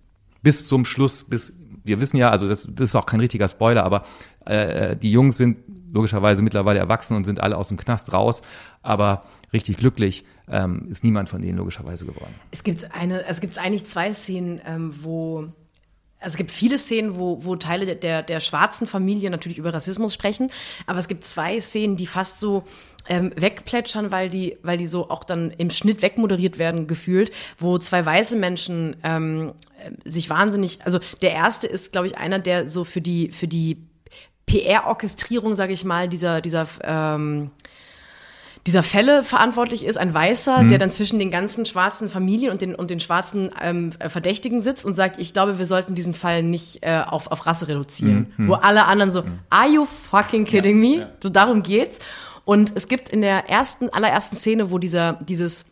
S1: Bis zum Schluss, bis wir wissen ja, also das, das ist auch kein richtiger Spoiler, aber äh, die Jungs sind logischerweise mittlerweile erwachsen und sind alle aus dem Knast raus, aber richtig glücklich ähm, ist niemand von denen logischerweise geworden.
S2: Es gibt eine, es gibt eigentlich zwei Szenen, ähm, wo also es gibt viele Szenen, wo, wo Teile der, der, der schwarzen Familie natürlich über Rassismus sprechen, aber es gibt zwei Szenen, die fast so ähm, wegplätschern, weil die, weil die so auch dann im Schnitt wegmoderiert werden, gefühlt, wo zwei weiße Menschen ähm, sich wahnsinnig, also der erste ist, glaube ich, einer, der so für die, für die PR-Orchestrierung, sage ich mal, dieser, dieser ähm, dieser Fälle verantwortlich ist, ein Weißer, mhm. der dann zwischen den ganzen schwarzen Familien und den, und den schwarzen ähm, Verdächtigen sitzt und sagt, ich glaube, wir sollten diesen Fall nicht äh, auf, auf Rasse reduzieren. Mhm. Wo alle anderen so, mhm. are you fucking kidding me? Ja. So darum geht's. Und es gibt in der ersten, allerersten Szene, wo dieser, dieses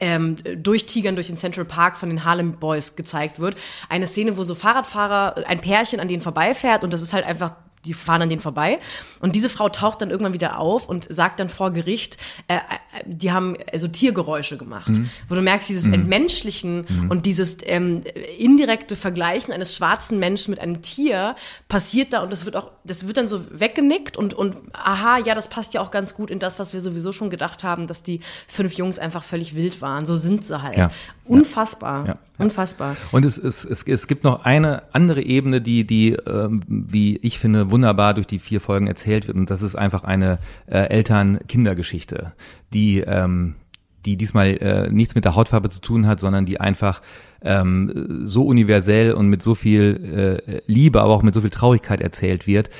S2: ähm, durchtigern durch den Central Park von den Harlem Boys gezeigt wird. Eine Szene, wo so Fahrradfahrer, ein Pärchen an denen vorbeifährt und das ist halt einfach die fahren an denen vorbei. Und diese Frau taucht dann irgendwann wieder auf und sagt dann vor Gericht, äh, äh, die haben also Tiergeräusche gemacht. Mhm. Wo du merkst, dieses mhm. Entmenschlichen mhm. und dieses ähm, indirekte Vergleichen eines schwarzen Menschen mit einem Tier passiert da und das wird auch, das wird dann so weggenickt und, und aha, ja, das passt ja auch ganz gut in das, was wir sowieso schon gedacht haben, dass die fünf Jungs einfach völlig wild waren. So sind sie halt. Ja. Unfassbar. Ja. Unfassbar.
S1: Und es, es, es, es gibt noch eine andere Ebene, die, die ähm, wie ich finde, wunderbar durch die vier Folgen erzählt wird. Und das ist einfach eine äh, Eltern-Kinder-Geschichte, die, ähm, die diesmal äh, nichts mit der Hautfarbe zu tun hat, sondern die einfach ähm, so universell und mit so viel äh, Liebe, aber auch mit so viel Traurigkeit erzählt wird,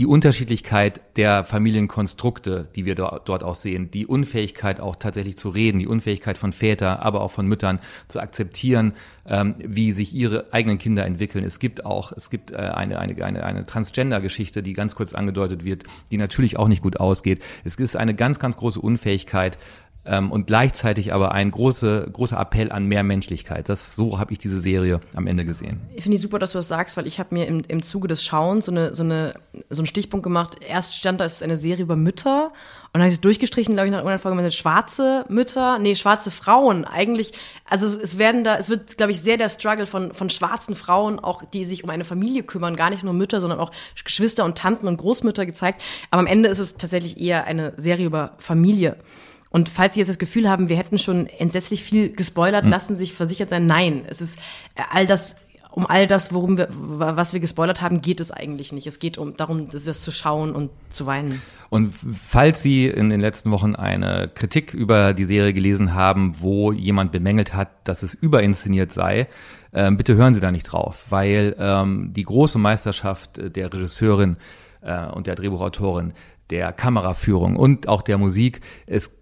S1: die Unterschiedlichkeit der Familienkonstrukte, die wir dort auch sehen, die Unfähigkeit auch tatsächlich zu reden, die Unfähigkeit von Vätern, aber auch von Müttern zu akzeptieren, ähm, wie sich ihre eigenen Kinder entwickeln. Es gibt auch, es gibt äh, eine, eine, eine, eine Transgender-Geschichte, die ganz kurz angedeutet wird, die natürlich auch nicht gut ausgeht. Es ist eine ganz, ganz große Unfähigkeit, ähm, und gleichzeitig aber ein große, großer Appell an mehr Menschlichkeit. Das, so habe ich diese Serie am Ende gesehen.
S2: Ich finde es super, dass du das sagst, weil ich habe mir im, im Zuge des Schauens so, eine, so, eine, so einen Stichpunkt gemacht. Erst stand da, es ist eine Serie über Mütter und dann habe ich es durchgestrichen, glaube ich, nach irgendeiner Folge mit schwarze Mütter, nee, schwarze Frauen. Eigentlich, also es, es werden da, es wird, glaube ich, sehr der Struggle von, von schwarzen Frauen, auch die sich um eine Familie kümmern, gar nicht nur Mütter, sondern auch Geschwister und Tanten und Großmütter gezeigt. Aber am Ende ist es tatsächlich eher eine Serie über Familie. Und falls Sie jetzt das Gefühl haben, wir hätten schon entsetzlich viel gespoilert, hm. lassen Sie sich versichert sein, nein, es ist äh, all das um all das, worum wir, was wir gespoilert haben, geht es eigentlich nicht. Es geht um darum, das zu schauen und zu weinen.
S1: Und falls Sie in den letzten Wochen eine Kritik über die Serie gelesen haben, wo jemand bemängelt hat, dass es überinszeniert sei, äh, bitte hören Sie da nicht drauf, weil ähm, die große Meisterschaft der Regisseurin äh, und der Drehbuchautorin der Kameraführung und auch der Musik. Es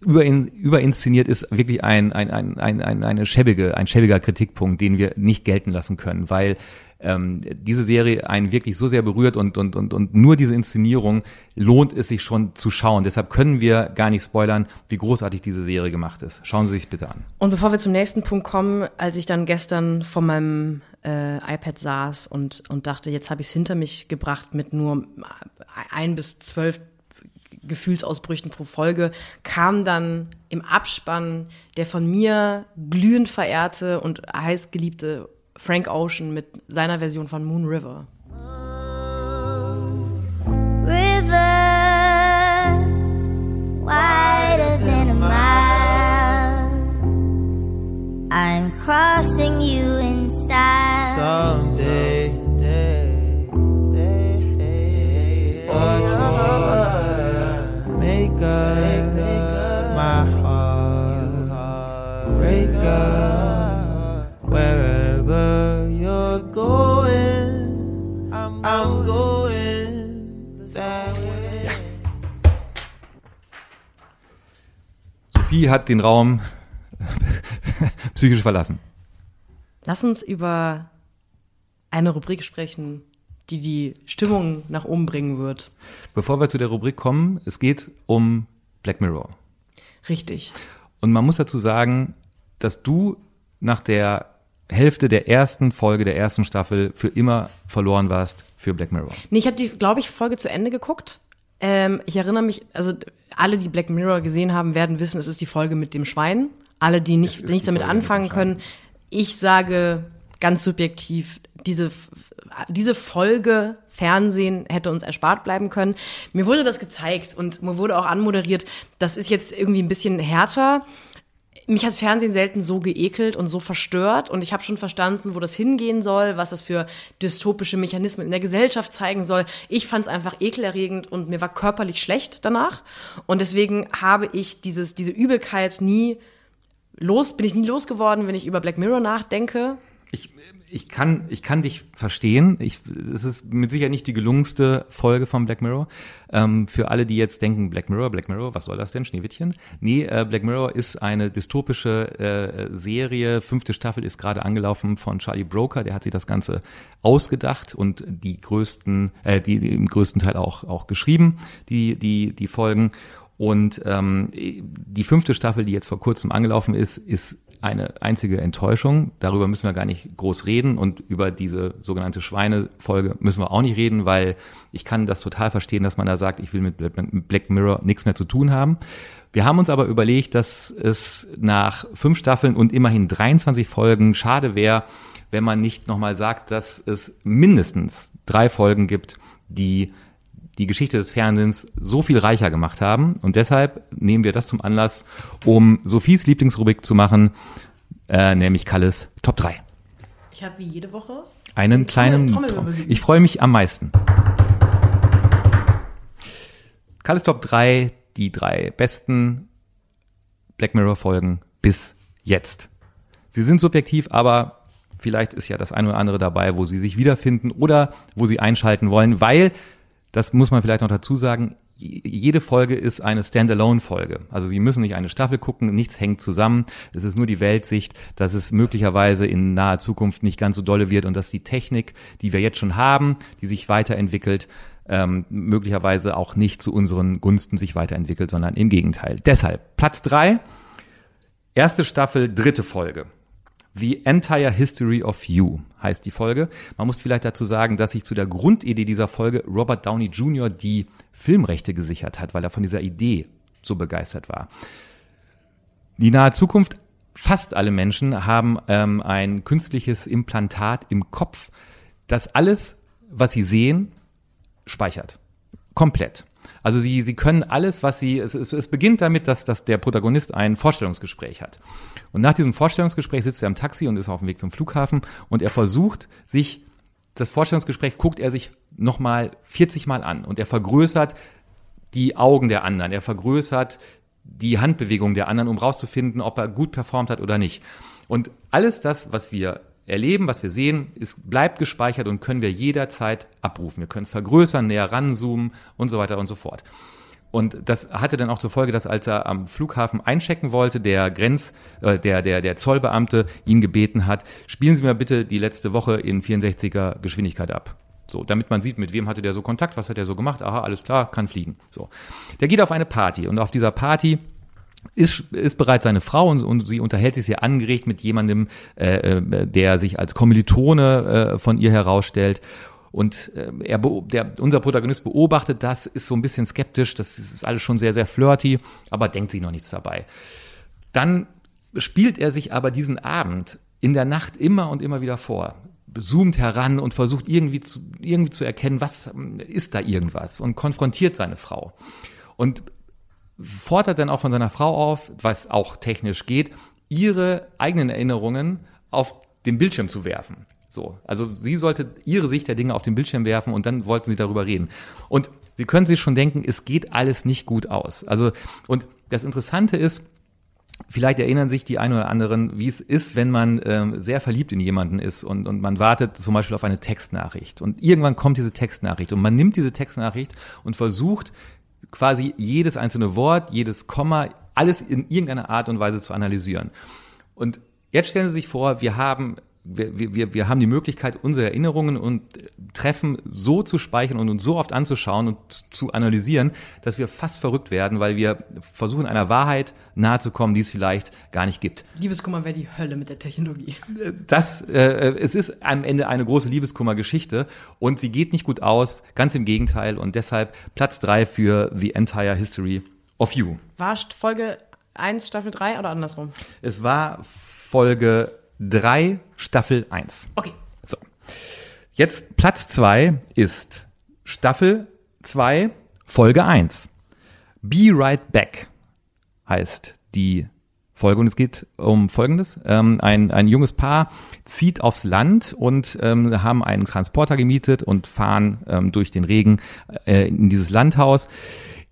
S1: überin, überinszeniert ist wirklich ein, ein, ein, ein, ein, eine schäbige, ein schäbiger Kritikpunkt, den wir nicht gelten lassen können, weil ähm, diese Serie einen wirklich so sehr berührt und, und, und, und nur diese Inszenierung lohnt es sich schon zu schauen. Deshalb können wir gar nicht spoilern, wie großartig diese Serie gemacht ist. Schauen Sie sich bitte an.
S2: Und bevor wir zum nächsten Punkt kommen, als ich dann gestern vor meinem äh, iPad saß und, und dachte, jetzt habe ich es hinter mich gebracht mit nur ein bis zwölf Gefühlsausbrüchen pro Folge, kam dann im Abspann der von mir glühend verehrte und heiß geliebte Frank Ocean mit seiner Version von Moon River. Wider than a mile. I'm crossing you in style.
S1: Sophie hat den Raum [LAUGHS] psychisch verlassen.
S2: Lass uns über eine Rubrik sprechen, die die Stimmung nach oben bringen wird.
S1: Bevor wir zu der Rubrik kommen, es geht um Black Mirror.
S2: Richtig.
S1: Und man muss dazu sagen, dass du nach der Hälfte der ersten Folge der ersten Staffel für immer verloren warst für Black Mirror.
S2: Nee, ich habe die, glaube ich, Folge zu Ende geguckt. Ähm, ich erinnere mich, also alle, die Black Mirror gesehen haben, werden wissen, es ist die Folge mit dem Schwein. Alle, die nicht, nichts damit anfangen können. Ich sage ganz subjektiv, diese, diese Folge Fernsehen hätte uns erspart bleiben können. Mir wurde das gezeigt und mir wurde auch anmoderiert, das ist jetzt irgendwie ein bisschen härter. Mich hat Fernsehen selten so geekelt und so verstört und ich habe schon verstanden, wo das hingehen soll, was das für dystopische Mechanismen in der Gesellschaft zeigen soll. Ich fand es einfach ekelerregend und mir war körperlich schlecht danach und deswegen habe ich dieses, diese Übelkeit nie los, bin ich nie losgeworden, wenn ich über Black Mirror nachdenke.
S1: Ich, ich, kann, ich kann dich verstehen. Ich, es ist mit Sicherheit nicht die gelungenste Folge von Black Mirror. Ähm, für alle, die jetzt denken, Black Mirror, Black Mirror, was soll das denn, Schneewittchen? Nee, äh, Black Mirror ist eine dystopische äh, Serie. Fünfte Staffel ist gerade angelaufen von Charlie Broker. Der hat sich das Ganze ausgedacht und die größten, äh, die, die im größten Teil auch, auch geschrieben, die, die, die Folgen. Und ähm, die fünfte Staffel, die jetzt vor kurzem angelaufen ist, ist eine einzige Enttäuschung. Darüber müssen wir gar nicht groß reden und über diese sogenannte Schweinefolge müssen wir auch nicht reden, weil ich kann das total verstehen, dass man da sagt, ich will mit Black Mirror nichts mehr zu tun haben. Wir haben uns aber überlegt, dass es nach fünf Staffeln und immerhin 23 Folgen schade wäre, wenn man nicht nochmal sagt, dass es mindestens drei Folgen gibt, die die Geschichte des Fernsehens so viel reicher gemacht haben. Und deshalb nehmen wir das zum Anlass, um Sophies Lieblingsrubrik zu machen, äh, nämlich Kalles Top 3.
S2: Ich habe wie jede Woche
S1: einen kleinen
S2: Trommelwirbel.
S1: Trommel. Ich freue mich am meisten. Kalles Top 3, die drei besten Black Mirror Folgen bis jetzt. Sie sind subjektiv, aber vielleicht ist ja das eine oder andere dabei, wo Sie sich wiederfinden oder wo Sie einschalten wollen, weil das muss man vielleicht noch dazu sagen, jede Folge ist eine Standalone-Folge. Also Sie müssen nicht eine Staffel gucken, nichts hängt zusammen. Es ist nur die Weltsicht, dass es möglicherweise in naher Zukunft nicht ganz so dolle wird und dass die Technik, die wir jetzt schon haben, die sich weiterentwickelt, ähm, möglicherweise auch nicht zu unseren Gunsten sich weiterentwickelt, sondern im Gegenteil. Deshalb Platz drei, erste Staffel, dritte Folge. The Entire History of You heißt die Folge. Man muss vielleicht dazu sagen, dass sich zu der Grundidee dieser Folge Robert Downey Jr. die Filmrechte gesichert hat, weil er von dieser Idee so begeistert war. Die nahe Zukunft, fast alle Menschen haben ähm, ein künstliches Implantat im Kopf, das alles, was sie sehen, speichert. Komplett. Also sie, sie können alles, was sie, es, es, es beginnt damit, dass, dass der Protagonist ein Vorstellungsgespräch hat. Und nach diesem Vorstellungsgespräch sitzt er im Taxi und ist auf dem Weg zum Flughafen und er versucht, sich, das Vorstellungsgespräch guckt er sich nochmal 40 Mal an und er vergrößert die Augen der anderen, er vergrößert die Handbewegung der anderen, um rauszufinden, ob er gut performt hat oder nicht. Und alles das, was wir erleben, was wir sehen, ist, bleibt gespeichert und können wir jederzeit abrufen. Wir können es vergrößern, näher ranzoomen und so weiter und so fort. Und das hatte dann auch zur Folge, dass als er am Flughafen einchecken wollte, der Grenz, äh, der, der, der Zollbeamte ihn gebeten hat, spielen Sie mir bitte die letzte Woche in 64er Geschwindigkeit ab. So, damit man sieht, mit wem hatte der so Kontakt, was hat er so gemacht, aha, alles klar, kann fliegen. So. Der geht auf eine Party und auf dieser Party ist, ist bereits seine Frau und, und sie unterhält sich sehr angeregt mit jemandem, äh, äh der sich als Kommilitone äh, von ihr herausstellt. Und äh, er, der, unser Protagonist beobachtet das, ist so ein bisschen skeptisch, das ist alles schon sehr, sehr flirty, aber denkt sich noch nichts dabei. Dann spielt er sich aber diesen Abend in der Nacht immer und immer wieder vor zoomt heran und versucht irgendwie zu, irgendwie zu erkennen, was ist da irgendwas und konfrontiert seine Frau. Und fordert dann auch von seiner Frau auf, was auch technisch geht, ihre eigenen Erinnerungen auf den Bildschirm zu werfen. So, also sie sollte ihre Sicht der Dinge auf den Bildschirm werfen und dann wollten sie darüber reden. Und Sie können sich schon denken, es geht alles nicht gut aus. Also und das Interessante ist, Vielleicht erinnern sich die einen oder anderen, wie es ist, wenn man ähm, sehr verliebt in jemanden ist und, und man wartet zum Beispiel auf eine Textnachricht. Und irgendwann kommt diese Textnachricht und man nimmt diese Textnachricht und versucht quasi jedes einzelne Wort, jedes Komma alles in irgendeiner Art und Weise zu analysieren. Und jetzt stellen Sie sich vor, wir haben wir, wir, wir haben die Möglichkeit, unsere Erinnerungen und Treffen so zu speichern und uns so oft anzuschauen und zu analysieren, dass wir fast verrückt werden, weil wir versuchen, einer Wahrheit nahezukommen, die es vielleicht gar nicht gibt.
S2: Liebeskummer wäre die Hölle mit der Technologie.
S1: Das, äh, es ist am Ende eine große Liebeskummer-Geschichte und sie geht nicht gut aus, ganz im Gegenteil und deshalb Platz drei für The Entire History of You.
S2: War Folge 1, Staffel 3 oder andersrum?
S1: Es war Folge 3, Staffel 1.
S2: Okay.
S1: So. Jetzt Platz 2 ist Staffel 2, Folge 1. Be Right Back heißt die Folge und es geht um Folgendes. Ähm, ein, ein junges Paar zieht aufs Land und ähm, haben einen Transporter gemietet und fahren ähm, durch den Regen äh, in dieses Landhaus.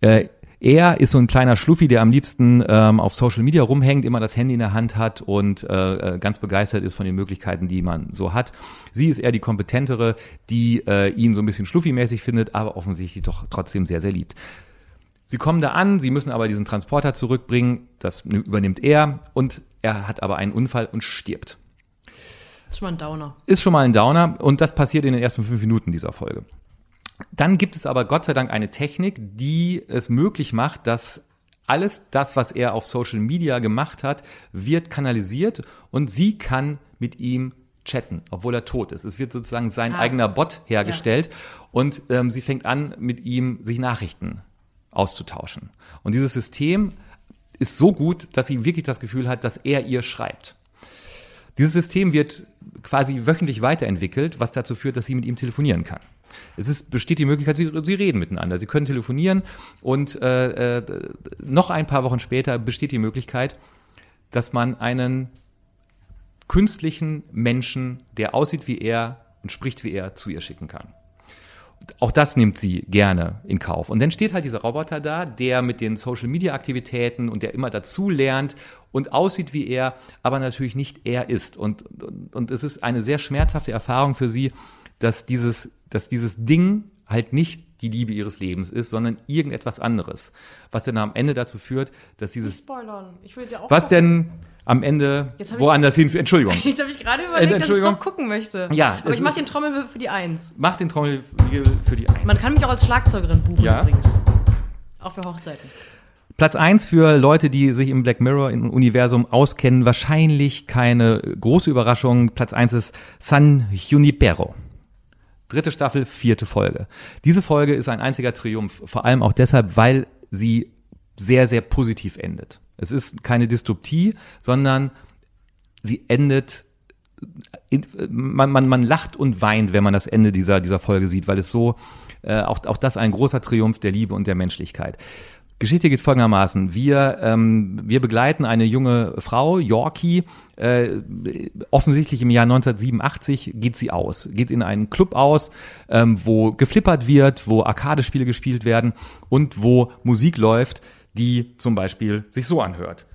S1: Äh, er ist so ein kleiner Schluffi, der am liebsten ähm, auf Social Media rumhängt, immer das Handy in der Hand hat und äh, äh, ganz begeistert ist von den Möglichkeiten, die man so hat. Sie ist eher die kompetentere, die äh, ihn so ein bisschen Schluffi-mäßig findet, aber offensichtlich doch trotzdem sehr, sehr liebt. Sie kommen da an, sie müssen aber diesen Transporter zurückbringen, das übernimmt er und er hat aber einen Unfall und stirbt.
S2: Ist schon mal ein Downer.
S1: Ist schon mal ein Downer und das passiert in den ersten fünf Minuten dieser Folge. Dann gibt es aber Gott sei Dank eine Technik, die es möglich macht, dass alles das, was er auf Social Media gemacht hat, wird kanalisiert und sie kann mit ihm chatten, obwohl er tot ist. Es wird sozusagen sein ah. eigener Bot hergestellt ja. und ähm, sie fängt an, mit ihm sich Nachrichten auszutauschen. Und dieses System ist so gut, dass sie wirklich das Gefühl hat, dass er ihr schreibt. Dieses System wird quasi wöchentlich weiterentwickelt, was dazu führt, dass sie mit ihm telefonieren kann. Es ist, besteht die Möglichkeit, sie, sie reden miteinander, sie können telefonieren und äh, äh, noch ein paar Wochen später besteht die Möglichkeit, dass man einen künstlichen Menschen, der aussieht wie er und spricht wie er, zu ihr schicken kann. Auch das nimmt sie gerne in Kauf. Und dann steht halt dieser Roboter da, der mit den Social-Media-Aktivitäten und der immer dazu lernt und aussieht wie er, aber natürlich nicht er ist. Und, und, und es ist eine sehr schmerzhafte Erfahrung für sie, dass dieses, dass dieses Ding halt nicht die Liebe ihres Lebens ist, sondern irgendetwas anderes. Was denn am Ende dazu führt, dass dieses.
S2: Spoilern. Ich will ja auch
S1: was denn am Ende woanders hinführt. Entschuldigung. [LAUGHS]
S2: Jetzt habe ich gerade überlegt, dass ich doch gucken möchte.
S1: Ja.
S2: Aber ich mache den Trommelwirbel für die Eins.
S1: Mach den Trommelwirbel für die Eins.
S2: Man kann mich auch als Schlagzeugerin buchen
S1: ja.
S2: übrigens. Auch für Hochzeiten.
S1: Platz eins für Leute, die sich im Black Mirror im Universum auskennen, wahrscheinlich keine große Überraschung. Platz eins ist San Junipero. Dritte Staffel, vierte Folge. Diese Folge ist ein einziger Triumph, vor allem auch deshalb, weil sie sehr, sehr positiv endet. Es ist keine Dystopie, sondern sie endet in, man, man, man lacht und weint, wenn man das Ende dieser, dieser Folge sieht, weil es so, äh, auch, auch das ein großer Triumph der Liebe und der Menschlichkeit. Geschichte geht folgendermaßen. Wir, ähm, wir begleiten eine junge Frau, Yorkie, äh, offensichtlich im Jahr 1987 geht sie aus, geht in einen Club aus, ähm, wo geflippert wird, wo Arcade-Spiele gespielt werden und wo Musik läuft, die zum Beispiel sich so anhört.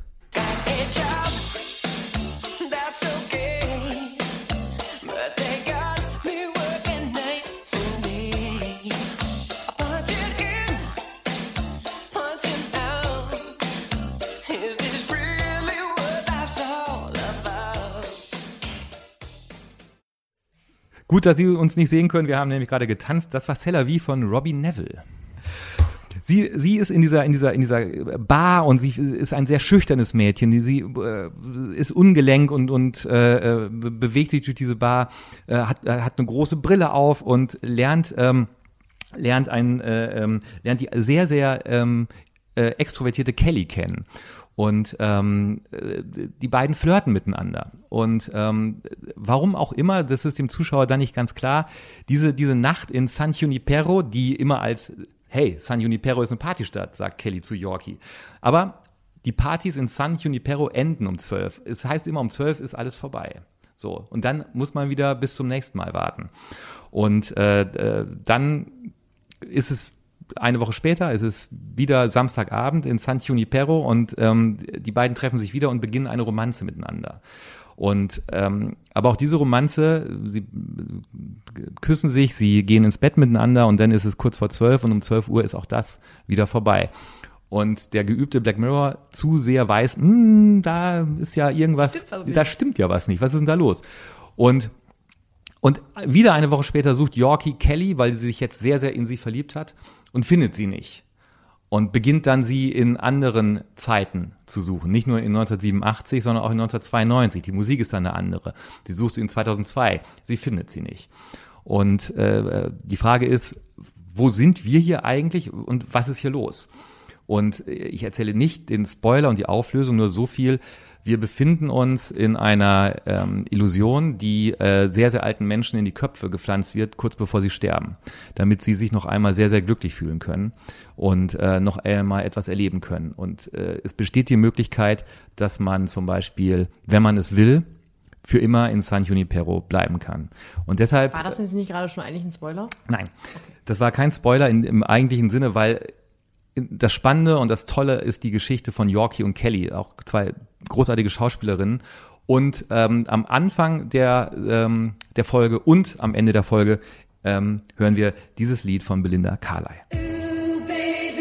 S1: Gut, dass Sie uns nicht sehen können. Wir haben nämlich gerade getanzt. Das war Cella wie von Robbie Neville. Sie, sie ist in dieser, in dieser, in dieser Bar und sie ist ein sehr schüchternes Mädchen. Sie äh, ist ungelenk und, und äh, bewegt sich durch diese Bar, äh, hat, hat eine große Brille auf und lernt, ähm, lernt ein, äh, ähm, lernt die sehr, sehr ähm, äh, extrovertierte Kelly kennen. Und ähm, die beiden flirten miteinander. Und ähm, warum auch immer, das ist dem Zuschauer dann nicht ganz klar, diese, diese Nacht in San Junipero, die immer als, hey, San Junipero ist eine Partystadt, sagt Kelly zu Yorkie. Aber die Partys in San Junipero enden um zwölf. Es heißt immer, um zwölf ist alles vorbei. So, und dann muss man wieder bis zum nächsten Mal warten. Und äh, äh, dann ist es eine Woche später ist es wieder Samstagabend in San Junipero und ähm, die beiden treffen sich wieder und beginnen eine Romanze miteinander. Und ähm, aber auch diese Romanze, sie küssen sich, sie gehen ins Bett miteinander und dann ist es kurz vor zwölf und um zwölf Uhr ist auch das wieder vorbei. und der geübte Black Mirror zu sehr weiß, "Hm, da ist ja irgendwas,
S2: Stimmt
S1: da stimmt ja was nicht. Was ist denn da los? Und und wieder eine Woche später sucht Yorkie Kelly, weil sie sich jetzt sehr, sehr in sie verliebt hat und findet sie nicht. Und beginnt dann sie in anderen Zeiten zu suchen. Nicht nur in 1987, sondern auch in 1992. Die Musik ist dann eine andere. Sie sucht sie in 2002. Sie findet sie nicht. Und äh, die Frage ist, wo sind wir hier eigentlich und was ist hier los? Und ich erzähle nicht den Spoiler und die Auflösung, nur so viel. Wir befinden uns in einer ähm, Illusion, die äh, sehr, sehr alten Menschen in die Köpfe gepflanzt wird, kurz bevor sie sterben, damit sie sich noch einmal sehr, sehr glücklich fühlen können und äh, noch einmal etwas erleben können. Und äh, es besteht die Möglichkeit, dass man zum Beispiel, wenn man es will, für immer in San Junipero bleiben kann. Und deshalb
S2: War das jetzt nicht gerade schon eigentlich ein Spoiler?
S1: Nein, das war kein Spoiler in, im eigentlichen Sinne, weil das Spannende und das Tolle ist die Geschichte von Yorkie und Kelly, auch zwei großartige Schauspielerinnen. Und ähm, am Anfang der, ähm, der Folge und am Ende der Folge ähm, hören wir dieses Lied von Belinda Carlyle.
S4: Ooh, baby,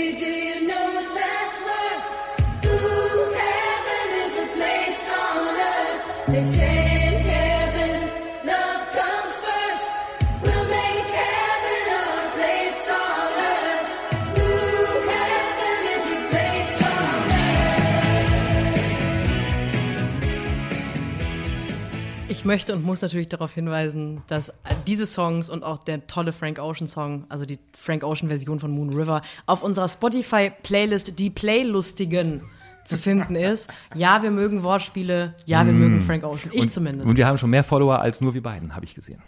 S2: möchte und muss natürlich darauf hinweisen, dass diese Songs und auch der tolle Frank Ocean Song, also die Frank Ocean Version von Moon River, auf unserer Spotify-Playlist Die Playlustigen zu finden ist. Ja, wir mögen Wortspiele. Ja, wir mögen Frank Ocean. Ich
S1: Mm. und,
S2: zumindest.
S1: Und wir haben schon mehr Follower als nur wir beiden, habe ich gesehen.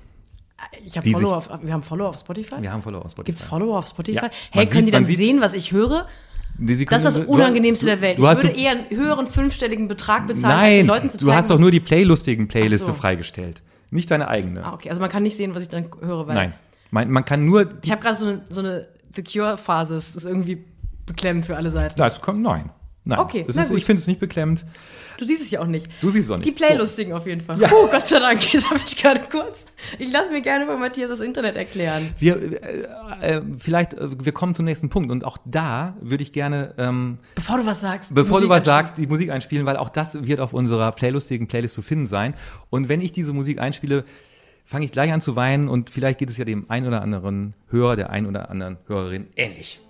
S2: ich
S1: die
S2: Follower auf, wir haben Follower auf Spotify?
S1: Wir haben Follower auf Spotify.
S2: Gibt's Follower auf Spotify?
S1: Ja.
S2: Hey,
S1: Man
S2: können
S1: sieht-
S2: die dann
S1: sieht-
S2: sehen, was ich höre?
S1: Sie
S2: Das ist das Unangenehmste der Welt.
S1: Du
S2: ich würde eher einen höheren fünfstelligen Betrag bezahlen, als
S1: Nein,
S2: den Leuten zu zeigen.
S1: du hast doch nur die Playlustigen Playliste
S2: so.
S1: freigestellt. Nicht deine eigene.
S2: Ah, okay. Also man kann nicht sehen, was ich dann höre, weil
S1: Nein. Man, man kann nur.
S2: ich habe gerade so eine, so eine The Cure-Phase. Es ist irgendwie beklemmend für alle Seiten.
S1: Das kommt, nein. Nein.
S2: Okay,
S1: das ist, ich finde es nicht beklemmend.
S2: Du siehst es ja auch nicht.
S1: Du siehst es auch nicht.
S2: Die Playlustigen auf jeden Fall.
S1: Ja.
S2: Oh, Gott sei Dank, [LAUGHS] das habe ich gerade kurz. Ich lasse mir gerne von Matthias das Internet erklären.
S1: Wir, äh, äh, vielleicht, äh, wir kommen zum nächsten Punkt und auch da würde ich gerne, ähm,
S2: Bevor du was sagst.
S1: bevor du was sagst, die Musik einspielen, weil auch das wird auf unserer playlustigen Playlist zu finden sein. Und wenn ich diese Musik einspiele, fange ich gleich an zu weinen und vielleicht geht es ja dem ein oder anderen Hörer, der ein oder anderen Hörerin ähnlich.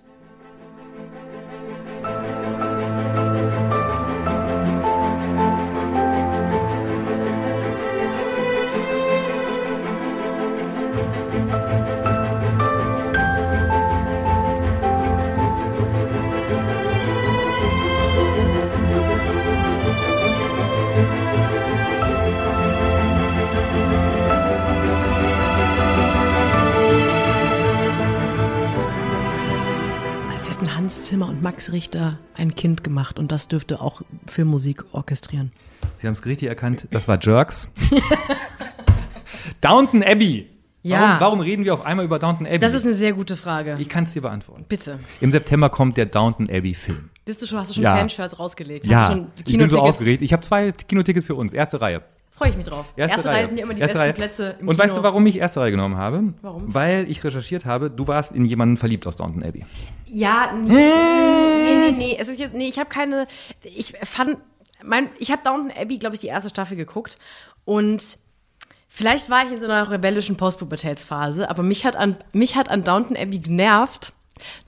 S2: Zimmer und Max Richter ein Kind gemacht und das dürfte auch Filmmusik orchestrieren.
S1: Sie haben es richtig erkannt, das war Jerks. [LAUGHS] Downton Abbey.
S2: Ja.
S1: Warum, warum reden wir auf einmal über Downton Abbey?
S2: Das ist eine sehr gute Frage.
S1: ich kann es dir beantworten.
S2: Bitte.
S1: Im September kommt der Downton Abbey Film.
S2: Bist du schon, hast du schon
S1: Ja.
S2: Fanshirts rausgelegt?
S1: Ja, ich bin so aufgeregt. Ich habe zwei Kinotickets für uns, erste Reihe.
S2: Freue ich mich drauf. Erste,
S1: Reihe.
S2: Reihe sind ja immer die
S1: Erste
S2: besten
S1: Reihe.
S2: Plätze im
S1: Und
S2: Kino.
S1: weißt du, warum ich erste Reihe genommen habe?
S2: Warum?
S1: Weil ich recherchiert habe, du warst in jemanden verliebt aus Downton Abbey.
S2: Ja, nee, nee, nee, nee. Es ist jetzt, nee, ich habe keine. Ich fand, mein, ich habe Downton Abbey, glaube ich, die erste Staffel geguckt und vielleicht war ich in so einer rebellischen Postpubertätsphase, aber mich hat an mich hat an Downton Abbey genervt,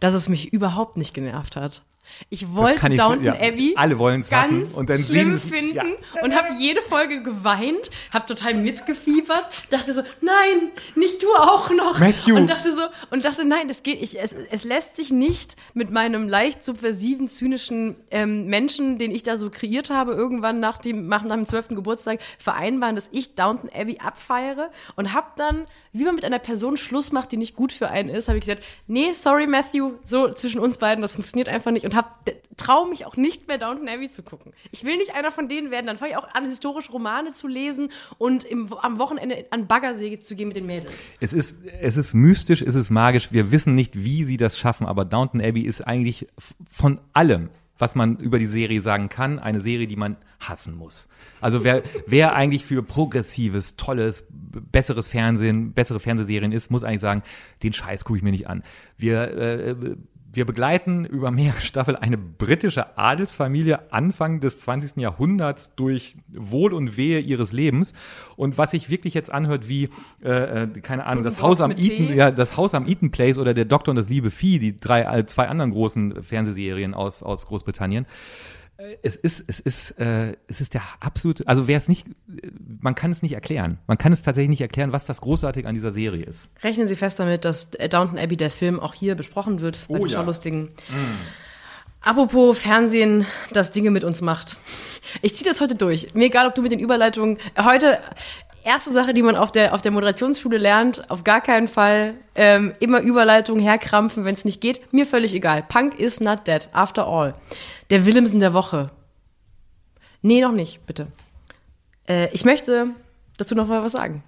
S2: dass es mich überhaupt nicht genervt hat. Ich wollte
S1: ich-
S2: Downton
S1: ja,
S2: Abbey
S1: alle wollen's
S2: ganz
S1: hassen und dann
S2: schlimm finden
S1: ja.
S2: und habe jede Folge geweint, habe total mitgefiebert, dachte so, nein, nicht du auch noch.
S1: Matthew.
S2: Und dachte so und dachte, nein, das geht, ich, es, es lässt sich nicht mit meinem leicht subversiven, zynischen ähm, Menschen, den ich da so kreiert habe, irgendwann nach dem, nach, nach dem 12. Geburtstag vereinbaren, dass ich Downton Abbey abfeiere und habe dann, wie man mit einer Person Schluss macht, die nicht gut für einen ist, habe ich gesagt, nee, sorry Matthew, so zwischen uns beiden, das funktioniert einfach nicht und traue mich auch nicht mehr Downton Abbey zu gucken. Ich will nicht einer von denen werden, dann fange ich auch an, historische Romane zu lesen und im, am Wochenende an Baggersee zu gehen mit den Mädels.
S1: Es ist, es ist mystisch, es ist magisch. Wir wissen nicht, wie sie das schaffen, aber Downton Abbey ist eigentlich von allem, was man über die Serie sagen kann, eine Serie, die man hassen muss. Also wer, wer eigentlich für progressives, tolles, besseres Fernsehen, bessere Fernsehserien ist, muss eigentlich sagen, den Scheiß gucke ich mir nicht an. Wir äh, wir begleiten über mehrere Staffeln eine britische Adelsfamilie Anfang des 20. Jahrhunderts durch Wohl und Wehe ihres Lebens. Und was sich wirklich jetzt anhört wie, äh, äh, keine Ahnung, das Haus am. Eaton, ja, das Haus am Eaton Place oder der Doktor und das liebe Vieh, die drei, zwei anderen großen Fernsehserien aus, aus Großbritannien. Es ist, es ist, äh, es ist der absolute, also wer es nicht, man kann es nicht erklären. Man kann es tatsächlich nicht erklären, was das Großartige an dieser Serie ist.
S2: Rechnen Sie fest damit, dass Downton Abbey, der Film, auch hier besprochen wird bei
S1: Oh
S2: den
S1: ja.
S2: Schaulustigen. Apropos Fernsehen, das Dinge mit uns macht. Ich ziehe das heute durch. Mir egal, ob du mit den Überleitungen. Heute, erste Sache, die man auf der, auf der Moderationsschule lernt, auf gar keinen Fall ähm, immer Überleitungen herkrampfen, wenn es nicht geht. Mir völlig egal. Punk is not dead, after all. Der Willemsen der Woche. Nee, noch nicht, bitte. Äh, ich möchte dazu noch mal was sagen.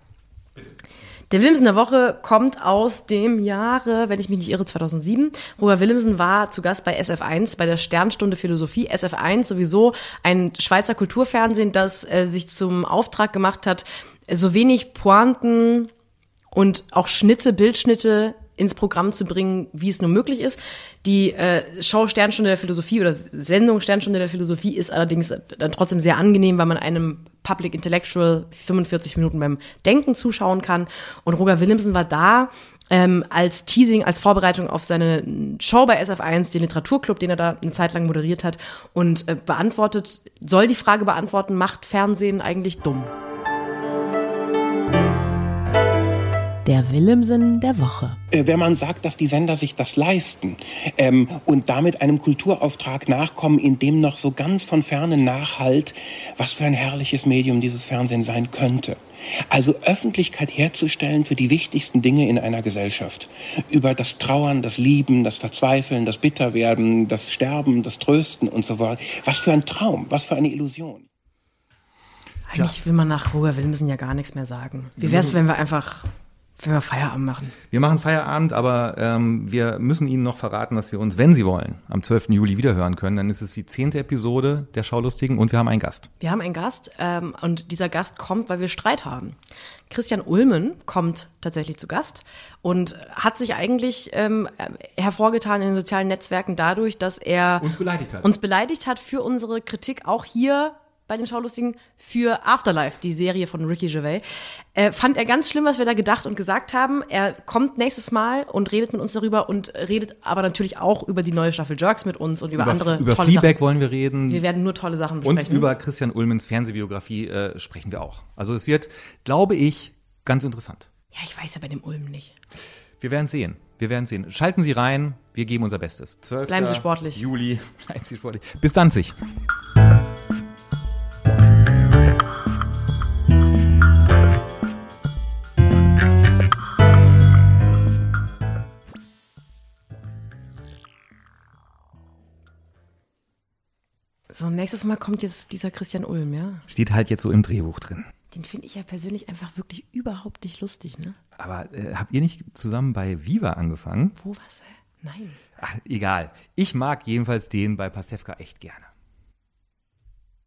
S2: Der Willemsen der Woche kommt aus dem Jahre, wenn ich mich nicht irre, 2007. Roger Willemsen war zu Gast bei SF1 bei der Sternstunde Philosophie. SF1 sowieso ein Schweizer Kulturfernsehen, das äh, sich zum Auftrag gemacht hat, so wenig Pointen und auch Schnitte, Bildschnitte ins Programm zu bringen, wie es nur möglich ist. Die äh, Show Sternstunde der Philosophie oder Sendung Sternstunde der Philosophie ist allerdings dann trotzdem sehr angenehm, weil man einem Public Intellectual 45 Minuten beim Denken zuschauen kann. Und Roger Willemsen war da ähm, als Teasing, als Vorbereitung auf seine Show bei SF1, den Literaturclub, den er da eine Zeit lang moderiert hat und äh, beantwortet, soll die Frage beantworten, macht Fernsehen eigentlich dumm?
S5: Der Willemsen der Woche.
S6: Äh, wenn man sagt, dass die Sender sich das leisten ähm, und damit einem Kulturauftrag nachkommen, in dem noch so ganz von ferne nachhalt, was für ein herrliches Medium dieses Fernsehen sein könnte. Also Öffentlichkeit herzustellen für die wichtigsten Dinge in einer Gesellschaft. Über das Trauern, das Lieben, das Verzweifeln, das Bitterwerden, das Sterben, das Trösten und so weiter. Was für ein Traum, was für eine Illusion.
S2: Eigentlich will man nach Roger Willemsen ja gar nichts mehr sagen. Wie wäre es, wenn wir einfach, wenn wir Feierabend machen?
S1: Wir machen Feierabend, aber ähm, wir müssen Ihnen noch verraten, dass wir uns, wenn Sie wollen, am 12. Juli wiederhören können. Dann ist es die zehnte Episode der Schaulustigen und wir haben einen Gast.
S2: Wir haben einen Gast ähm, und dieser Gast kommt, weil wir Streit haben. Christian Ulmen kommt tatsächlich zu Gast und hat sich eigentlich ähm, hervorgetan in den sozialen Netzwerken dadurch, dass er
S1: Uns beleidigt hat.
S2: uns beleidigt hat für unsere Kritik auch hier bei den Schaulustigen für Afterlife, die Serie von Ricky Gervais. Äh, fand er ganz schlimm, was wir da gedacht und gesagt haben. Er kommt nächstes Mal und redet mit uns darüber und redet aber natürlich auch über die neue Staffel Jerks mit uns und über, andere
S1: über
S2: tolle
S1: Feedback
S2: Sachen.
S1: wollen wir reden.
S2: Wir werden nur tolle Sachen
S1: und
S2: besprechen.
S1: über Christian Ulmens Fernsehbiografie äh, sprechen wir auch. Also es wird, glaube ich, ganz interessant.
S2: ja, ich weiß ja bei dem Ulm nicht.
S1: Wir werden sehen. Wir werden sehen. Schalten Sie rein. Wir geben unser Bestes. 12.
S2: Bleiben Sie sportlich.
S1: Juli. [LAUGHS] Bleiben Sie sportlich. Bis dann sich.
S2: So, nächstes Mal kommt jetzt dieser Christian Ulm, ja?
S1: Steht halt jetzt so im Drehbuch drin.
S2: Den finde ich ja persönlich einfach wirklich überhaupt nicht lustig, ne?
S1: Aber äh, habt ihr nicht zusammen bei Viva angefangen?
S2: Wo was? Nein.
S1: Ach, egal. Ich mag jedenfalls den bei Pasewka echt gerne.